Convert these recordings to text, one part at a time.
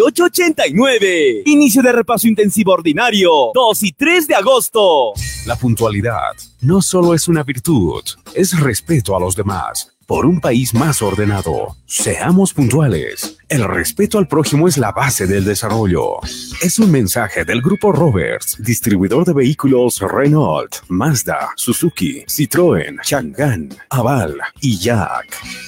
89. Inicio de repaso intensivo ordinario 2 y 3 de agosto. La puntualidad no solo es una virtud, es respeto a los demás. Por un país más ordenado, seamos puntuales. El respeto al prójimo es la base del desarrollo. Es un mensaje del Grupo Roberts, distribuidor de vehículos Renault, Mazda, Suzuki, Citroën, Chang'an, Aval y Jack.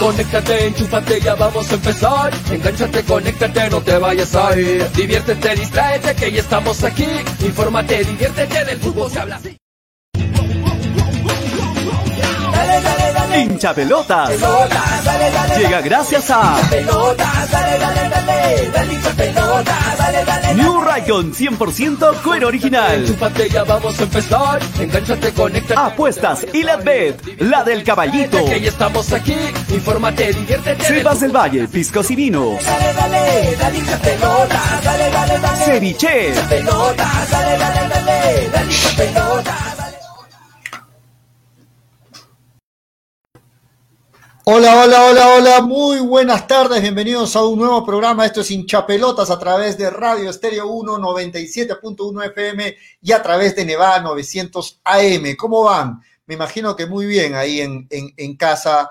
Conéctate, enchúfate, ya vamos a empezar. Engánchate, conéctate, no te vayas a ir. Diviértete, distráete, que ya estamos aquí. Infórmate, diviértete, del fútbol se habla así. Pelotas. Llega gracias a New Raycon 100% cuero original. Apuestas y la bet, la del caballito. Del Valle, piscos y vino. Dale, dale, dale, dale, dale. Ceviche. Hola, hola, hola, hola, muy buenas tardes, bienvenidos a un nuevo programa, esto es Hinchapelotas a través de Radio Estéreo 1, 97.1 FM y a través de Nevada 900 AM. ¿Cómo van? Me imagino que muy bien ahí en, en, casa.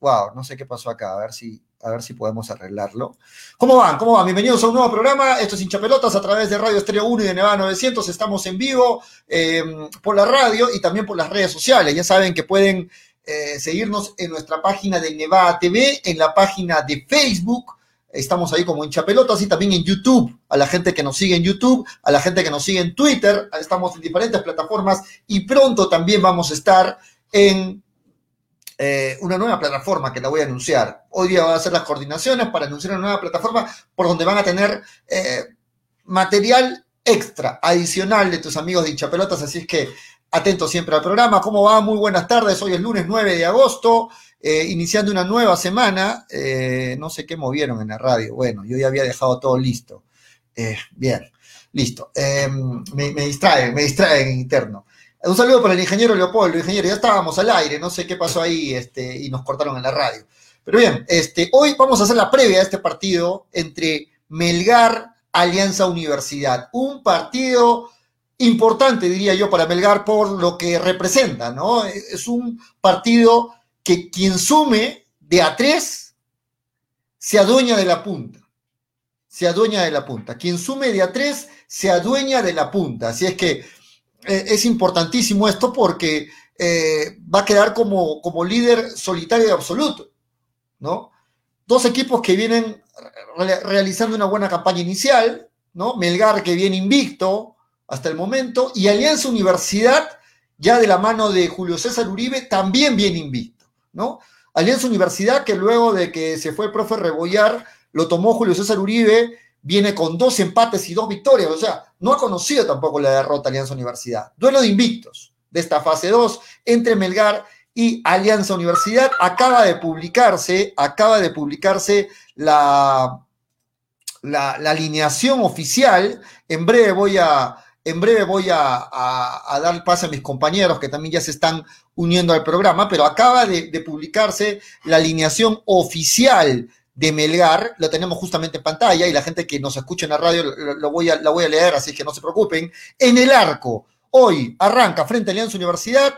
Wow, no sé qué pasó acá, a ver si, a ver si podemos arreglarlo. ¿Cómo van? ¿Cómo van? Bienvenidos a un nuevo programa. Esto es Hinchapelotas a través de Radio Estéreo 1 y de Nevada 900. Estamos en vivo eh, por la radio y también por las redes sociales. Ya saben que pueden eh, seguirnos en nuestra página de Nevada TV, en la página de Facebook. Estamos ahí como hinchapelotas y también en YouTube. A la gente que nos sigue en YouTube, a la gente que nos sigue en Twitter. Estamos en diferentes plataformas y pronto también vamos a estar en eh, una nueva plataforma que la voy a anunciar. Hoy día voy a hacer las coordinaciones para anunciar una nueva plataforma por donde van a tener eh, material extra, adicional de tus amigos de hinchapelotas, así es que atentos siempre al programa. ¿Cómo va? Muy buenas tardes. Hoy es lunes 9 de agosto, eh, iniciando una nueva semana. Eh, no sé qué movieron en la radio. Bueno, yo ya había dejado todo listo. Eh, bien, listo. Em, me, me distraen, me distraen en interno. Un saludo para el ingeniero Leopoldo. Ingeniero, ya estábamos al aire, no sé qué pasó ahí este, y nos cortaron en la radio. Pero bien, este, hoy vamos a hacer la previa de este partido entre Melgar, Alianza Universidad. Un partido importante, diría yo, para Melgar por lo que representa, ¿no? Es un partido que quien sume de a tres se adueña de la punta. Se adueña de la punta. Quien sume de a tres se adueña de la punta. Así es que eh, es importantísimo esto porque eh, va a quedar como, como líder solitario y absoluto, ¿no? Dos equipos que vienen re realizando una buena campaña inicial, ¿no? Melgar que viene invicto hasta el momento y Alianza Universidad, ya de la mano de Julio César Uribe, también viene invicto, ¿no? Alianza Universidad que luego de que se fue el profe Rebollar, lo tomó Julio César Uribe, viene con dos empates y dos victorias, o sea, no ha conocido tampoco la derrota Alianza Universidad. Duelo de invictos de esta fase 2 entre Melgar y Alianza Universidad. Acaba de publicarse, acaba de publicarse la, la alineación oficial. En breve voy a, en breve voy a, dar paso a mis compañeros que también ya se están uniendo al programa, pero acaba de, publicarse la alineación oficial de Melgar, lo tenemos justamente en pantalla y la gente que nos escucha en la radio lo, lo voy a, la voy a leer, así que no se preocupen. En el arco, hoy arranca frente a Alianza Universidad,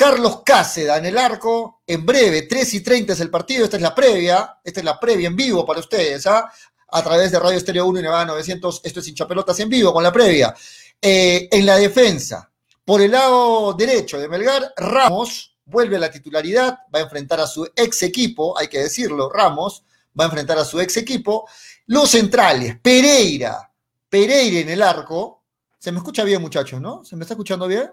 Carlos Cáceda en el arco, en breve, 3 y 30 es el partido, esta es la previa, esta es la previa en vivo para ustedes, ¿ah? a través de Radio Estéreo 1 y Nevada 900, esto es hinchapelotas en vivo con la previa. Eh, en la defensa, por el lado derecho de Melgar, Ramos vuelve a la titularidad, va a enfrentar a su ex equipo, hay que decirlo, Ramos, va a enfrentar a su ex equipo. Los centrales, Pereira, Pereira en el arco. Se me escucha bien, muchachos, ¿no? ¿Se me está escuchando bien?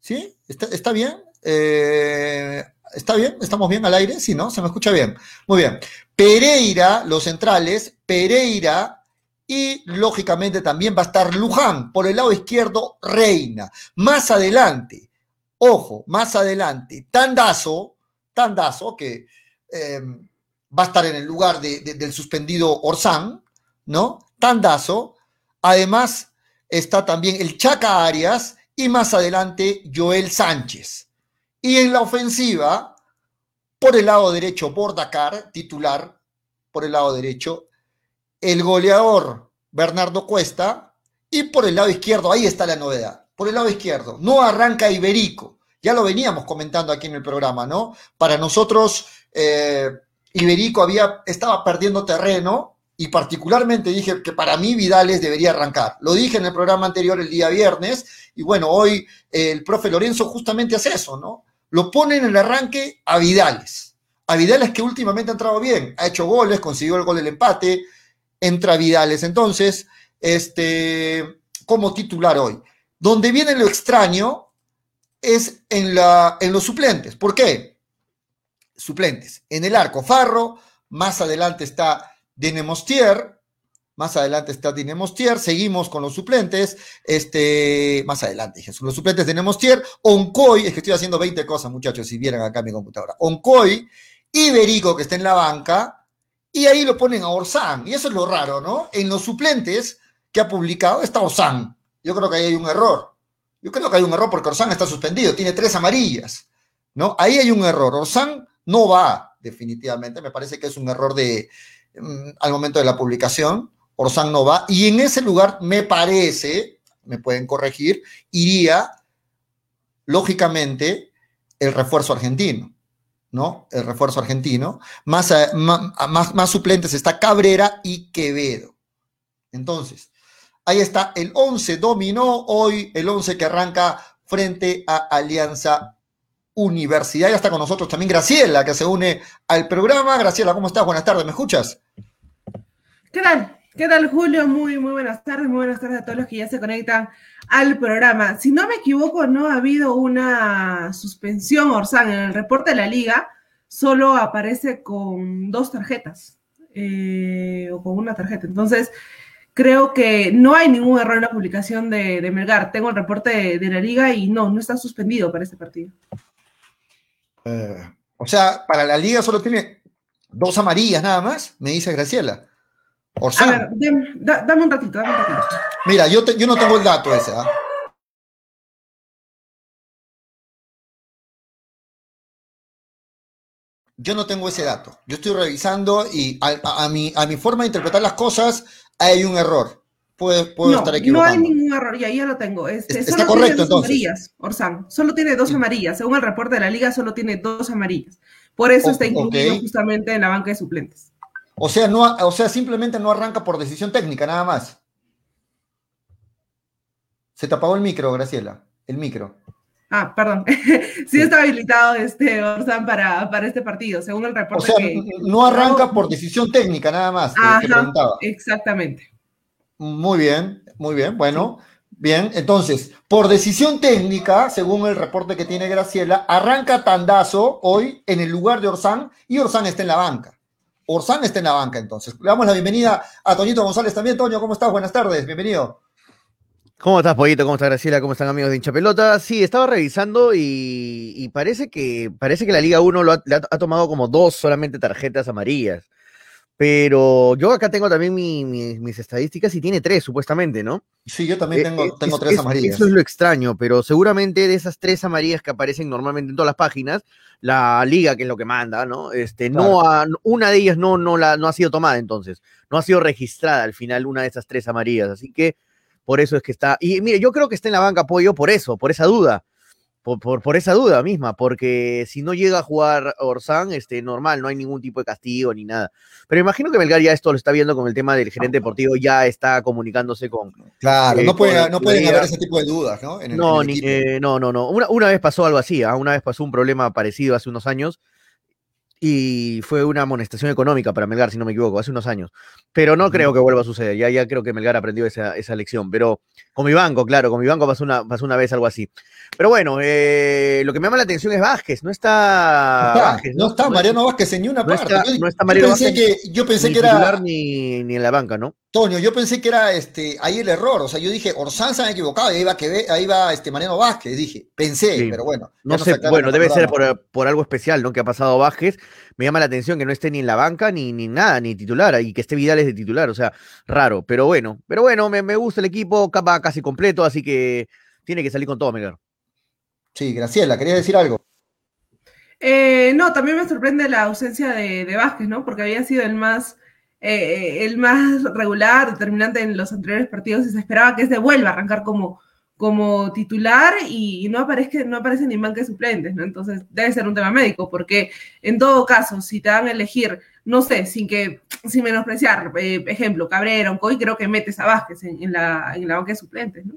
¿Sí? ¿Está, está bien? Eh, ¿Está bien? ¿Estamos bien al aire? Sí, ¿no? Se me escucha bien. Muy bien. Pereira, los centrales, Pereira y lógicamente también va a estar Luján. Por el lado izquierdo, Reina. Más adelante, ojo, más adelante, Tandazo, Tandazo, que eh, va a estar en el lugar de, del suspendido Orsán, ¿no? Tandazo. Además, está también el Chaca Arias y más adelante Joel Sánchez. Y en la ofensiva, por el lado derecho, Bordacar, titular, por el lado derecho, el goleador Bernardo Cuesta, y por el lado izquierdo, ahí está la novedad, por el lado izquierdo, no arranca Iberico, ya lo veníamos comentando aquí en el programa, ¿no? Para nosotros, eh, Iberico había, estaba perdiendo terreno y particularmente dije que para mí Vidales debería arrancar. Lo dije en el programa anterior el día viernes y bueno, hoy eh, el profe Lorenzo justamente hace eso, ¿no? Lo pone en el arranque a Vidales. A Vidales que últimamente ha entrado bien, ha hecho goles, consiguió el gol del empate, entra Vidales. Entonces, este, como titular hoy. Donde viene lo extraño es en, la, en los suplentes. ¿Por qué? Suplentes. En el arco, Farro, más adelante está Denemostier, más adelante está Dinemostier, seguimos con los suplentes, este, más adelante, dije, los suplentes de Nemostier, Oncoy, es que estoy haciendo 20 cosas, muchachos, si vieran acá mi computadora, Oncoy, Iberico, que está en la banca, y ahí lo ponen a Orsán, y eso es lo raro, ¿no? En los suplentes que ha publicado está Orsán, yo creo que ahí hay un error, yo creo que hay un error porque Orsán está suspendido, tiene tres amarillas, ¿no? Ahí hay un error, Orsán no va, definitivamente. Me parece que es un error de mm, al momento de la publicación. Orsán no va. Y en ese lugar, me parece, me pueden corregir, iría, lógicamente, el refuerzo argentino. ¿No? El refuerzo argentino. Más, más, más suplentes está Cabrera y Quevedo. Entonces, ahí está el 11 dominó hoy, el 11 que arranca frente a Alianza Universidad. Ya está con nosotros también Graciela, que se une al programa. Graciela, ¿cómo estás? Buenas tardes, ¿me escuchas? ¿Qué tal? ¿Qué tal, Julio? Muy, muy buenas tardes, muy buenas tardes a todos los que ya se conectan al programa. Si no me equivoco, no ha habido una suspensión, Orsán, en el reporte de la liga, solo aparece con dos tarjetas eh, o con una tarjeta. Entonces, creo que no hay ningún error en la publicación de, Melgar. Tengo el reporte de, la liga y no, no está suspendido para este partido. Eh, o sea, para la liga solo tiene dos amarillas nada más, me dice Graciela. A ver, dame, un ratito, dame un ratito. Mira, yo, yo no tengo el dato ese, ¿ah? Yo no tengo ese dato. Yo estoy revisando y a, mi, a mi forma de interpretar las cosas hay un error. Puedo, puedo estar equivocado. No hay ningún error, y ahí ya lo tengo. Este, Está solo correcto, tiene dos amarillas, Orsán. Solo tiene dos amarillas. Según el reporte de la liga, solo tiene dos amarillas. Por eso está incluido justamente en la banca de suplentes. O sea, no, o sea, simplemente no arranca por decisión técnica, nada más. Se te apagó el micro, Graciela. El micro. Ah, perdón. sí, está habilitado este Orsán para, para este partido, según el reporte. O sea, no arranca por decisión técnica, nada más. Ajá, exactamente. Muy bien, muy bien. Bueno, bien. Entonces, por decisión técnica, según el reporte que tiene Graciela, arranca Tandazo hoy en el lugar de Orsán y Orsán está en la banca. Orsán está en la banca, entonces. Le damos la bienvenida a Toñito González también. Toño, ¿cómo estás? Buenas tardes, bienvenido. ¿Cómo estás, Pollito? ¿Cómo estás, Graciela? ¿Cómo están, amigos de Hincha Pelota? Sí, estaba revisando y, parece, que, parece que la Liga 1 lo ha, tomado como dos solamente tarjetas amarillas. Pero yo acá tengo también mis estadísticas y tiene tres, supuestamente, ¿no? Sí, yo también eh, tengo, tengo tres amarillas. Eso es lo extraño, pero seguramente de esas tres amarillas que aparecen normalmente en todas las páginas, la liga, que es lo que manda, ¿no? Este, no una de ellas no, no, la, no ha sido tomada entonces, no ha sido registrada al final una de esas tres amarillas, así que por eso es que está. Y mire, yo creo que está en la banca apoyo por eso, por esa duda por, por, esa duda misma, porque si no llega a jugar Orsán, este, normal, no hay ningún tipo de castigo ni nada. Pero imagino que Melgar ya esto lo está viendo con el tema del gerente deportivo, ya está comunicándose con. Claro, eh, no, puede, no pueden haber ese tipo de dudas, ¿no? no, eh, no, no, no. Una, una, vez pasó algo así, ¿ah? una vez pasó un problema parecido hace unos años y fue una amonestación económica para Melgar, si no me equivoco, hace unos años. Pero no creo que vuelva a suceder, ya, ya creo que Melgar aprendió esa, esa lección, pero con mi banco, claro, con mi banco pasó una, pasó una vez algo así. Pero bueno, eh, lo que me llama la atención es Vázquez, no está, Vázquez. No, está Mariano Vázquez en ni una parte. no está Mariano yo pensé Vázquez. Que, yo pensé que era. Ni, ni en la banca, ¿no? Toño, yo pensé que era este, ahí el error. O sea, yo dije, Orsán se han equivocado, ahí va, que ahí va este, Mariano Vázquez, dije. Pensé, pero bueno. No sé, bueno, debe ser por, por, algo especial, ¿no? Que ha pasado Vázquez me llama la atención que no esté ni en la banca ni, ni nada, ni titular, y que esté Vidal es de titular, o sea, raro, pero bueno, pero bueno, me, me gusta el equipo, capa casi completo, así que tiene que salir con todo, Melgar. Sí, Graciela, ¿querías decir algo? Eh, no, también me sorprende la ausencia de, de Vázquez, ¿no? Porque había sido el más, eh, el más regular, determinante en los anteriores partidos y se esperaba que se vuelva a arrancar como, como titular y no aparece, no aparece ni banca de suplentes, ¿no? Entonces debe ser un tema médico, porque en todo caso, si te van a elegir, no sé, sin que, sin menospreciar, eh, ejemplo, Cabrera, Coy, creo que metes a Vázquez en, la, en la banca de suplentes, ¿no?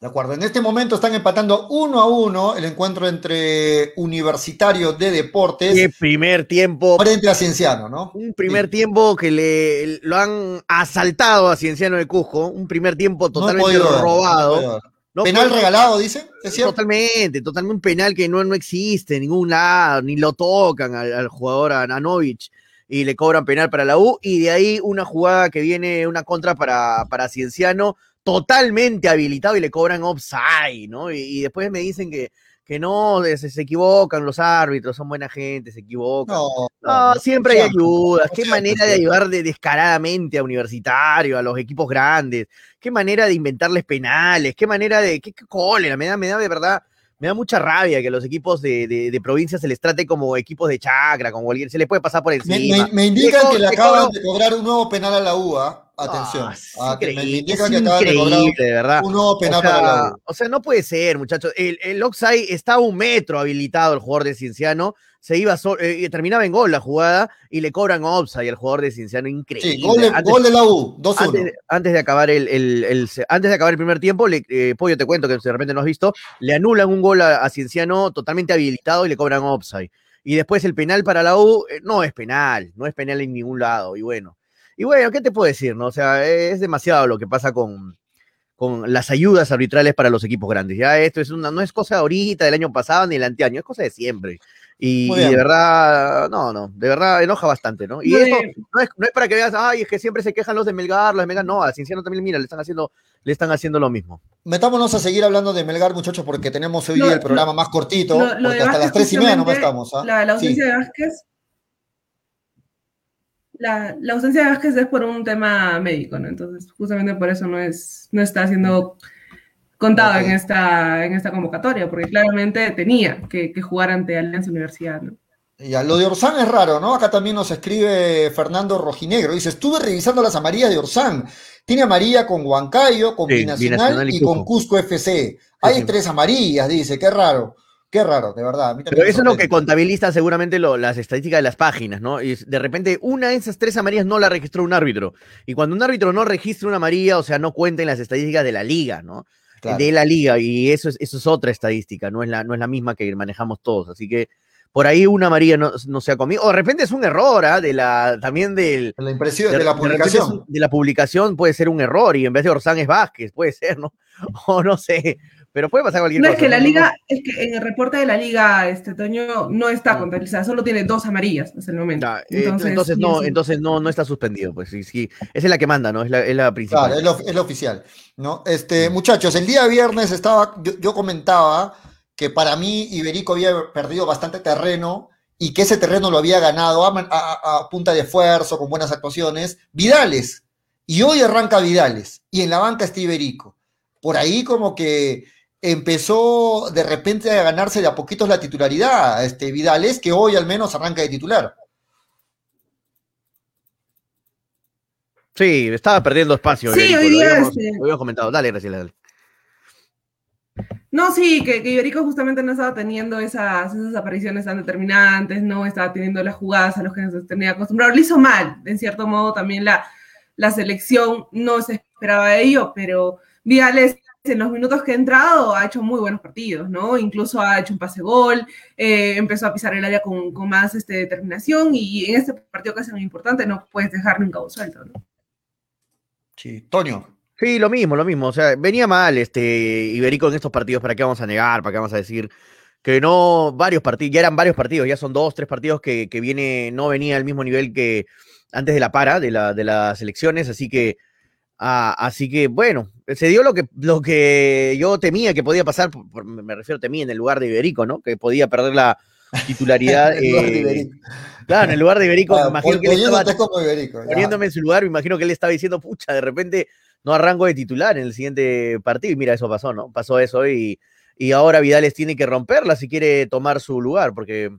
De acuerdo, en este momento están empatando uno a uno el encuentro entre Universitario de Deportes. Qué primer tiempo. Frente a Cienciano, ¿no? Un primer tiempo que le lo han asaltado a Cienciano de Cusco, un primer tiempo totalmente robado. penal regalado, dicen, Totalmente, totalmente un penal que no, no existe en ningún lado, ni lo tocan al, jugador a Nanovich y le cobran penal para la U, y de ahí una jugada que viene, una contra para, para Cienciano totalmente habilitado y le cobran offside, ¿no? Y, después me dicen que, que no, se, equivocan los árbitros, son buena gente, se equivocan. No, siempre hay ayudas. Qué manera de ayudar de, descaradamente a Universitario, a los equipos grandes. Qué manera de inventarles penales. Qué manera de. Qué, cólera. Me da, me da de verdad me da mucha rabia que los equipos de, de, de provincia se les trate como equipos de chacra, como cualquier, se les puede pasar por encima. me- me indican que le acaban de cobrar un nuevo penal a la UA. Atención. Ah, es Ah, que me increíble, indican es que acaban de increíble, de verdad. un nuevo penal o sea, para la U. O sea, no puede ser, muchachos. El, el offside está a un metro habilitado el jugador de Cienciano. Se iba so- eh, terminaba en gol la jugada y le cobran offside al jugador de Cienciano. Increíble. Sí, gol Antes- gol de la U, 2-1. antes, de- antes de acabar el, el- el- se- antes de acabar el primer tiempo, le, eh, Pollo, te cuento que de repente no has visto, le anulan un gol a, a Cienciano totalmente habilitado y le cobran offside. Y después el penal para la U eh, no es penal, no es penal en ningún lado. Y bueno, y bueno, ¿qué te puedo decir? No? O sea, es demasiado lo que pasa con, con las ayudas arbitrales para los equipos grandes. Ya esto es una, no es cosa ahorita, del año pasado ni del anteaño, es cosa de siempre. Y, de verdad, no, no, de verdad enoja bastante, ¿no? Y esto no es, no es para que veas, ay, es que siempre se quejan los de Melgar, los de Melgar, no, a Cienciano también, mira, le están haciendo, le están haciendo lo mismo. Metámonos a seguir hablando de Melgar, muchachos, porque tenemos hoy día el programa más cortito, Lo, lo porque hasta las tres y media no estamos. ¿ah? La, la Sí. ausencia de Vázquez. La, la ausencia de Vázquez es por un tema médico, ¿no? Entonces, justamente por eso no es, no está siendo contado Ok. en esta, en esta convocatoria, porque claramente tenía que, que jugar ante Alianza Universidad, ¿no? Ya, lo de Orsán es raro, ¿no? Acá también nos escribe Fernando Rojinegro. Dice, estuve revisando las amarillas de Orsán. Tiene amarilla con Huancayo, con Sí, Binacional, Binacional y y con Cusco. FC. Hay sí. tres amarillas, dice. Qué raro. Qué raro, de verdad. A mí también Pero eso es lo que contabiliza seguramente lo- las estadísticas de las páginas, ¿no? Y de repente una de esas tres amarillas no la registró un árbitro. Y cuando un árbitro no registra una amarilla, o sea, no cuenta en las estadísticas de la liga, ¿no? Claro. De la liga. Y eso es, eso es otra estadística, no es, la, no es la misma que manejamos todos. Así que por ahí una amarilla no, no se ha comido. O de repente es un error, ¿ah? De la, también del, La impresión de, de, la de publicación. un- de la publicación puede ser un error y en vez de Orsán es Vázquez, puede ser, ¿no? O no sé, pero puede pasar cualquier No cosa. es que la ¿no? liga, es que en el reporte de la liga, este Toño, no está contabilizada, solo tiene dos amarillas hasta el momento. Ya, eh, entonces, no, sí. entonces no, no está suspendido, pues sí, sí. Esa es la que manda, ¿no? Es la, es la principal. Claro, es lo, es lo oficial. ¿no? Este, muchachos, el día viernes estaba, yo, yo comentaba que para mí Iberico había perdido bastante terreno y que ese terreno lo había ganado a punta de esfuerzo, con buenas actuaciones, Vidales. Y hoy arranca Vidales. Y en la banca está Iberico. Por ahí como que empezó de repente a ganarse de a poquitos la titularidad, este Vidales, que hoy al menos arranca de titular. Sí, estaba perdiendo espacio. Sí, Iberico, hoy lo día, habíamos, este- lo habíamos comentado. Dale, Graciela, dale. No, sí, que, que Iberico justamente no estaba teniendo esas, esas apariciones tan determinantes, no estaba teniendo las jugadas a las que nos tenía acostumbrado. Lo hizo mal, en cierto modo también la, la selección no se esperaba de ello, pero Vidales en los minutos que ha entrado ha hecho muy buenos partidos, ¿no? Incluso ha hecho un pase gol, eh, empezó a pisar el área con, con más este, determinación y en este partido que es muy importante no puedes dejar nunca un suelto, ¿no? Sí, Toño. Sí, lo mismo, lo mismo. O sea, venía mal este Iberico en estos partidos. ¿Para qué vamos a negar? ¿Para qué vamos a decir? Que no, varios partidos, ya eran varios partidos, ya son dos, tres partidos que, que viene, no venía al mismo nivel que antes de la para, de, la, de las elecciones, así que, ah, así que, bueno, se dio lo que, lo que yo temía que podía pasar, por- por- me refiero temía en el lugar de Iberico, ¿no? Que podía perder la titularidad. En el lugar de eh, Iberico. Claro, en el lugar de Iberico, me Ah, imagino que él estaba como Iberico, poniéndome en su lugar, me imagino que él estaba diciendo, pucha, de repente no arranco de titular en el siguiente partido. Y mira, eso pasó, ¿no? Pasó eso y, y ahora Vidales tiene que romperla si quiere tomar su lugar, porque,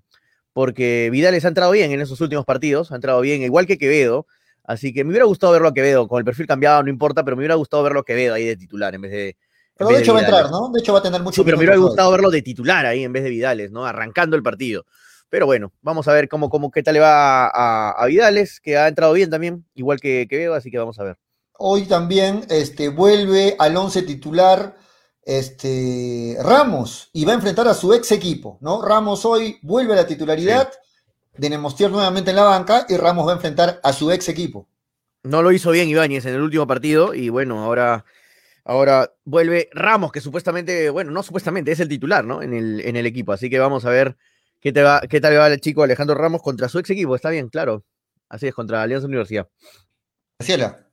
porque Vidales ha entrado bien en esos últimos partidos, ha entrado bien, igual que Quevedo. Así que me hubiera gustado verlo a Quevedo, con el perfil cambiado, no importa, pero me hubiera gustado verlo a Quevedo ahí de titular en vez de. Pero de hecho va a entrar, ¿no? De hecho va a tener mucho Sí, pero me hubiera gustado verlo de titular ahí en vez de Vidales, ¿no? Arrancando el partido. Pero bueno, vamos a ver cómo, cómo qué tal le va a, a Vidales, que ha entrado bien también, igual que, que Veo, así que vamos a ver. Hoy también este, vuelve al once titular este, Ramos y va a enfrentar a su ex equipo, ¿no? Ramos hoy vuelve a la titularidad de Nemostier nuevamente en la banca y Ramos va a enfrentar a su ex equipo. No lo hizo bien Ibáñez en el último partido y bueno, ahora, ahora vuelve Ramos, que supuestamente, bueno, no supuestamente, es el titular, ¿no? En el, en el equipo. Así que vamos a ver qué, te va, qué tal va el chico Alejandro Ramos contra su ex equipo. Está bien, claro. Así es, contra Alianza Universidad. Graciela.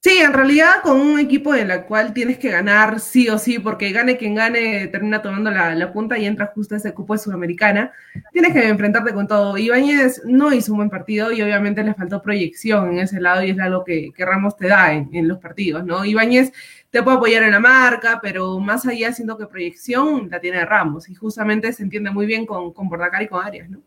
Sí, en realidad con un equipo en el cual tienes que ganar sí o sí, porque gane quien gane termina tomando la, la punta y entra justo a ese cupo de Sudamericana, tienes que enfrentarte con todo. Ibáñez no hizo un buen partido y obviamente le faltó proyección en ese lado y es algo que, Ramos te da en, en, los partidos, ¿no? Ibáñez te puede apoyar en la marca, pero más allá siento que proyección la tiene Ramos y justamente se entiende muy bien con, con Bordacar y con Arias, ¿no?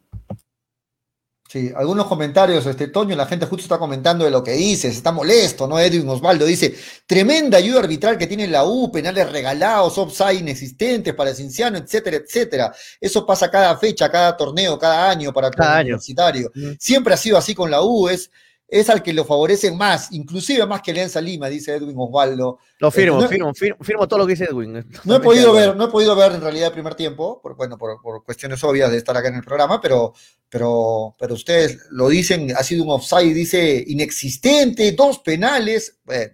Sí, algunos comentarios, este Toño, la gente justo está comentando de lo que dices, está molesto, ¿no? Edwin Osvaldo dice, tremenda ayuda arbitral que tiene la U, penales regalados, offside inexistentes para el Cinciano, etcétera, etcétera. Eso pasa cada fecha, cada torneo, cada año para cada el universitario. Siempre ha sido así con la U, es, es al que lo favorecen más, inclusive más que Alianza Lima, dice Edwin Osvaldo. Lo firmo, no, firmo, firmo, firmo, todo lo que dice Edwin. No he podido ver, no he podido ver en realidad el primer tiempo, por, bueno, por, por, cuestiones obvias de estar acá en el programa, pero, pero, pero ustedes lo dicen, ha sido un offside, dice, inexistente, dos penales, bueno,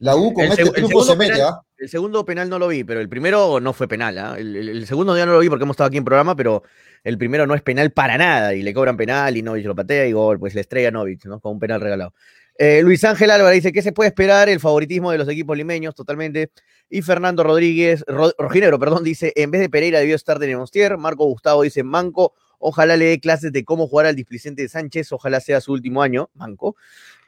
la U con el este triunfo se mete, penal, ¿ah? El segundo penal no lo vi, pero el primero no fue penal. ¿ah? El, segundo ya no lo vi porque hemos estado aquí en programa, pero el primero no es penal para nada y le cobran penal y Novich lo patea y gol, pues le estrella Novich, ¿no? Con un penal regalado. Eh, Luis Ángel Álvarez dice, ¿qué se puede esperar? El favoritismo de los equipos limeños, totalmente. Y Fernando Rodríguez, Ro, Rojinero, perdón, dice, en vez de Pereira debió estar de Nemostier. Marco Gustavo dice, Manco, ojalá le dé clases de cómo jugar al displicente de Sánchez, ojalá sea su último año, Manco.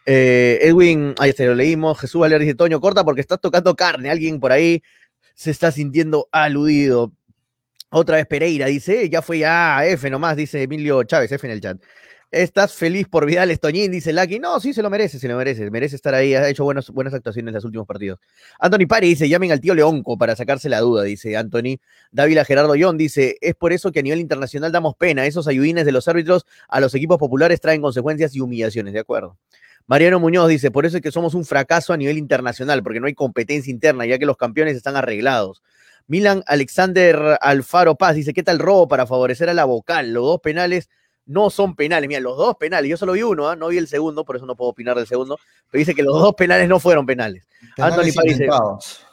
Eh, Edwin, ahí se lo leímos. Jesús Valer dice, Toño, corta porque estás tocando carne. Alguien por ahí se está sintiendo aludido. Otra vez Pereira dice, ya fue ya F nomás, dice Emilio Chávez, F en el chat. ¿Estás feliz por Vidal Estoñín? Dice Lucky. No, sí, se lo merece, se lo merece. Merece estar ahí. Ha hecho buenas, actuaciones en los últimos partidos. Anthony Pari dice: llamen al tío Leonco para sacarse la duda, dice Anthony. Dávila Gerardo Yon dice: es por eso que a nivel internacional damos pena. Esos ayudines de los árbitros a los equipos populares traen consecuencias y humillaciones. De acuerdo. Mariano Muñoz dice: por eso es que somos un fracaso a nivel internacional, porque no hay competencia interna, ya que los campeones están arreglados. Milan Alexander Alfaro Paz dice: ¿qué tal robo para favorecer a la vocal? Los dos penales no son penales. Mira, los dos penales, yo solo vi uno, ¿eh? no vi el segundo, por eso no puedo opinar del segundo, pero dice que los dos penales no fueron penales. penales Anthony Paz dice,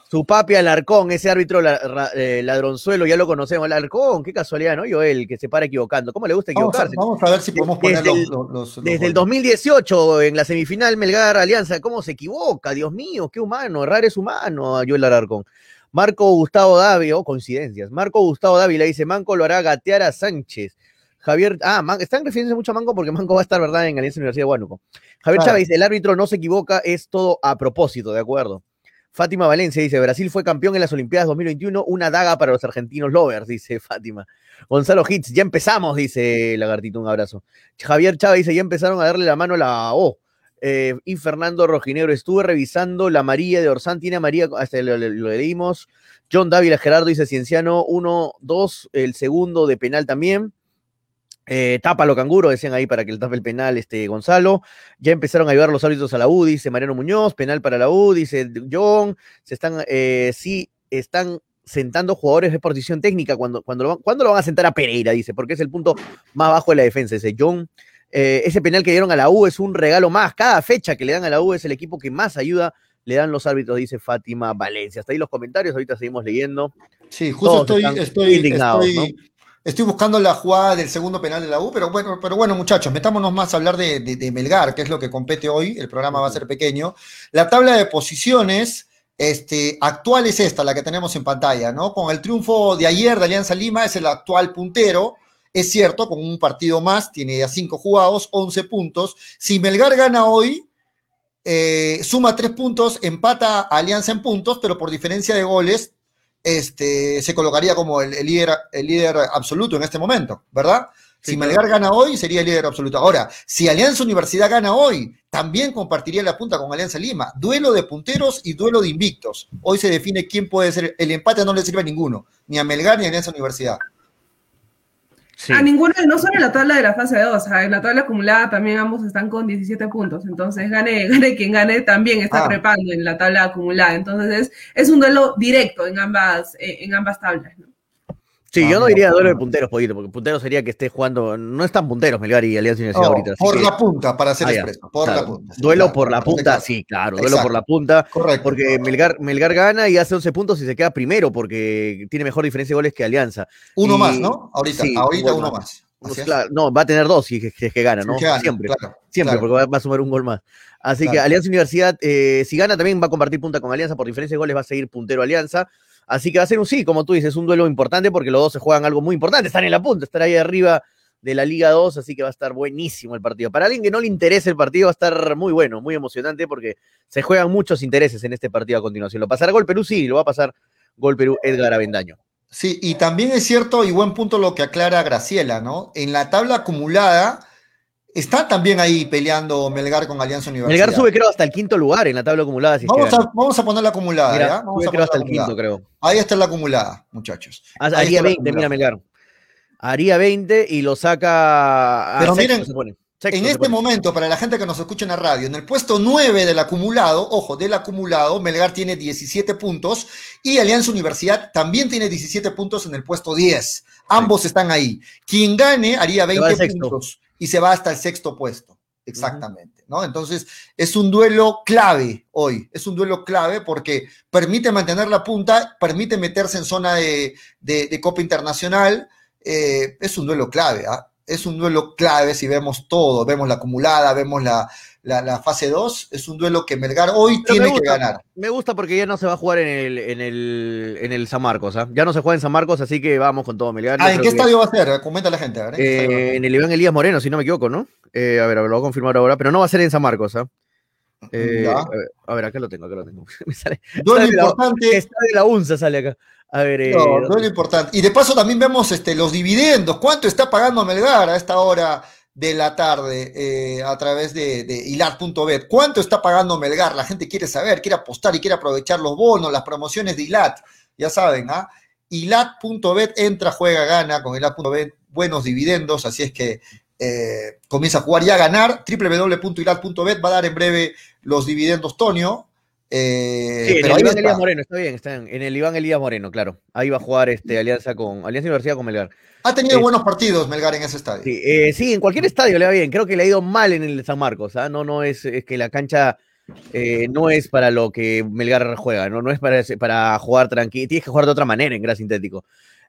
su papi Alarcón, ese árbitro la, eh, ladronzuelo, ya lo conocemos. Alarcón, qué casualidad, ¿no? Joel, que se para equivocando. ¿Cómo le gusta equivocarse? Vamos a, vamos a ver si podemos poner desde, los, los, los, desde el 2018, en la semifinal Melgar Alianza, ¿cómo se equivoca? Dios mío, qué humano, errar es humano a Joel Alarcón. Marco Gustavo Dávila, oh, coincidencias. Marco Gustavo Dávila dice: Manco lo hará gatear a Sánchez. Javier, ah, Man, están refiriéndose mucho a Manco porque Manco va a estar, ¿verdad?, en Alianza Universidad de Huánuco. Javier claro. Chávez el árbitro no se equivoca, es todo a propósito, de acuerdo. Fátima Valencia dice, Brasil fue campeón en las Olimpiadas 2021, una daga para los argentinos lovers, dice Fátima. Gonzalo Hitz, ya empezamos, dice Lagartito, un abrazo. Javier Chávez dice, ya empezaron a darle la mano a la O. Eh, y Fernando Rojinegro, estuve revisando la María de Orsán, tiene María, hasta lo, lo, leímos. John Dávila Gerardo dice, Cienciano 1, 2, el segundo de penal también. Eh, tápalo canguro, decían ahí para que le tape el penal este Gonzalo. Ya empezaron a ayudar los árbitros a la U, dice Mariano Muñoz, penal para la U, dice John. Se están, eh, sí, están sentando jugadores de posición técnica. Cuando, cuando, lo, ¿Cuándo lo van a sentar a Pereira? Dice, porque es el punto más bajo de la defensa, ese John. Eh, ese penal que dieron a la U es un regalo más. Cada fecha que le dan a la U es el equipo que más ayuda le dan los árbitros, dice Fátima Valencia. Hasta ahí los comentarios, ahorita seguimos leyendo. Sí, justo Todos estoy, estoy, indignados, estoy... ¿no? Estoy buscando la jugada del segundo penal de la U, pero bueno, pero bueno muchachos, metámonos más a hablar de, de, de, Melgar, que es lo que compete hoy, el programa va a ser pequeño. La tabla de posiciones este, actual es esta, la que tenemos en pantalla, ¿no? Con el triunfo de ayer de Alianza Lima, es el actual puntero, es cierto, con un partido más, tiene ya cinco jugados, 11 puntos. Si Melgar gana hoy, eh, suma tres puntos, empata a Alianza en puntos, pero por diferencia de goles este, se colocaría como el, el, líder, el líder absoluto en este momento, ¿verdad? Sí, si Melgar claro. gana hoy, sería el líder absoluto. Ahora, si Alianza Universidad gana hoy, también compartiría la punta con Alianza Lima. Duelo de punteros y duelo de invictos. Hoy se define quién puede ser. El empate no le sirve a ninguno, ni a Melgar ni a Alianza Universidad. Sí. A ninguno, no solo en la tabla de la fase 2, en la tabla acumulada también ambos están con 17 puntos. Entonces, gane, gane quien gane, también está ah. trepando en la tabla acumulada. Entonces, es, es un duelo directo en ambas, en ambas tablas. ¿no? Sí, ah, yo no diría duelo de punteros, Poquito, porque puntero sería que esté jugando. No están punteros Melgar y Alianza Universidad oh, ahorita. Por que... la punta, para ser ah, expreso. Por claro. la punta. Duelo claro, por la punta, sí, claro. Duelo Exacto. por la punta. Correcto. Porque Melgar, Melgar gana y hace 11 puntos y se queda primero porque tiene mejor diferencia de goles que Alianza. Uno y... más, ¿no? Ahorita, sí, ahorita uno más. Claro, no, va a tener dos si es que, gana, ¿no? que gana, siempre, siempre, porque va, a sumar un gol más. Así que. Alianza Universidad, eh, si gana también va a compartir punta con Alianza, por diferencia de goles va a seguir puntero Alianza. Así que va a ser un sí, como tú dices, un duelo importante porque los dos se juegan algo muy importante, están en la punta, están ahí arriba de la Liga 2, así que va a estar buenísimo el partido. Para alguien que no le interese el partido va a estar muy bueno, muy emocionante porque se juegan muchos intereses en este partido a continuación. ¿Lo pasará Gol Perú? Sí, lo va a pasar Gol Perú Edgar Avendaño. Sí, y también es cierto y buen punto lo que aclara Graciela, ¿no? En la tabla acumulada está también ahí peleando Melgar con Alianza Universidad. Melgar sube creo hasta el quinto lugar en la tabla acumulada. Si Vamos a, vamos a poner la acumulada, Mira, ¿ya? Vamos sube a creo poner hasta el quinto, creo. Ahí está la acumulada, muchachos. Ha- Ahí Haría está la 20, mira. Melgar. Haría 20 y lo saca a Pero sexto, miren, se pone. Sexto en se este pone. momento, para la gente que nos escucha en la radio, en el puesto 9 del acumulado, ojo, del acumulado, Melgar tiene 17 puntos y Alianza Universidad también tiene 17 puntos en el puesto 10. Ambos están ahí. Quien gane haría Se va 20 al sexto. puntos y se va hasta el sexto puesto. Exactamente, ¿no? Entonces, es un duelo clave hoy, es un duelo clave porque permite mantener la punta, permite meterse en zona de, de- de Copa Internacional, eh, es un duelo clave, ¿ah? Es un duelo clave si vemos todo, vemos la acumulada, vemos la, la- la fase 2, es un duelo que Melgar hoy Pero tiene que ganar. Me gusta porque ya no se va a jugar en el, en el, en el San Marcos, ¿ah? Ya no se juega en San Marcos, así que vamos con todo Melgar. Ah, ¿en qué estadio va a ser? Comenta la gente. Eh, en el Iván Elías Moreno, si no me equivoco, ¿no? Eh, a ver, a ver, lo voy a confirmar ahora, pero no va a ser en San Marcos, ¿ah? Eh, Ya. a, ver, a ver, acá lo tengo, acá lo tengo. Me sale, Duelo sale la- importante. está de la UNSA, sale acá. A ver, eh, No, duelo importante. Y de paso también vemos este, los dividendos. ¿Cuánto está pagando Melgar a esta hora de la tarde eh, a través de, de? ¿Cuánto está pagando Melgar? La gente quiere saber, quiere apostar y quiere aprovechar los bonos, las promociones de Hilat. Ya saben, ¿ah? Hilat.bet entra, juega, gana con Hilat.bet, buenos dividendos, así es que eh, comienza a jugar y a ganar. www.hilat.bet va a dar en breve los dividendos Tonio. Eh, Sí, en pero el Iván. Elías Moreno, está bien, está en, en el Iván Elías Moreno, claro. Ahí va a jugar este, Alianza con Alianza Universidad con Melgar. Ha tenido Eh, buenos partidos Melgar en ese estadio. Sí, eh, sí, en cualquier estadio le va bien. Creo que le ha ido mal en el San Marcos. ¿ah? No, no es, es que la cancha no es para lo que Melgar juega, no, no es para, jugar tranquilo. Tienes que jugar de otra manera en Gran Sintético.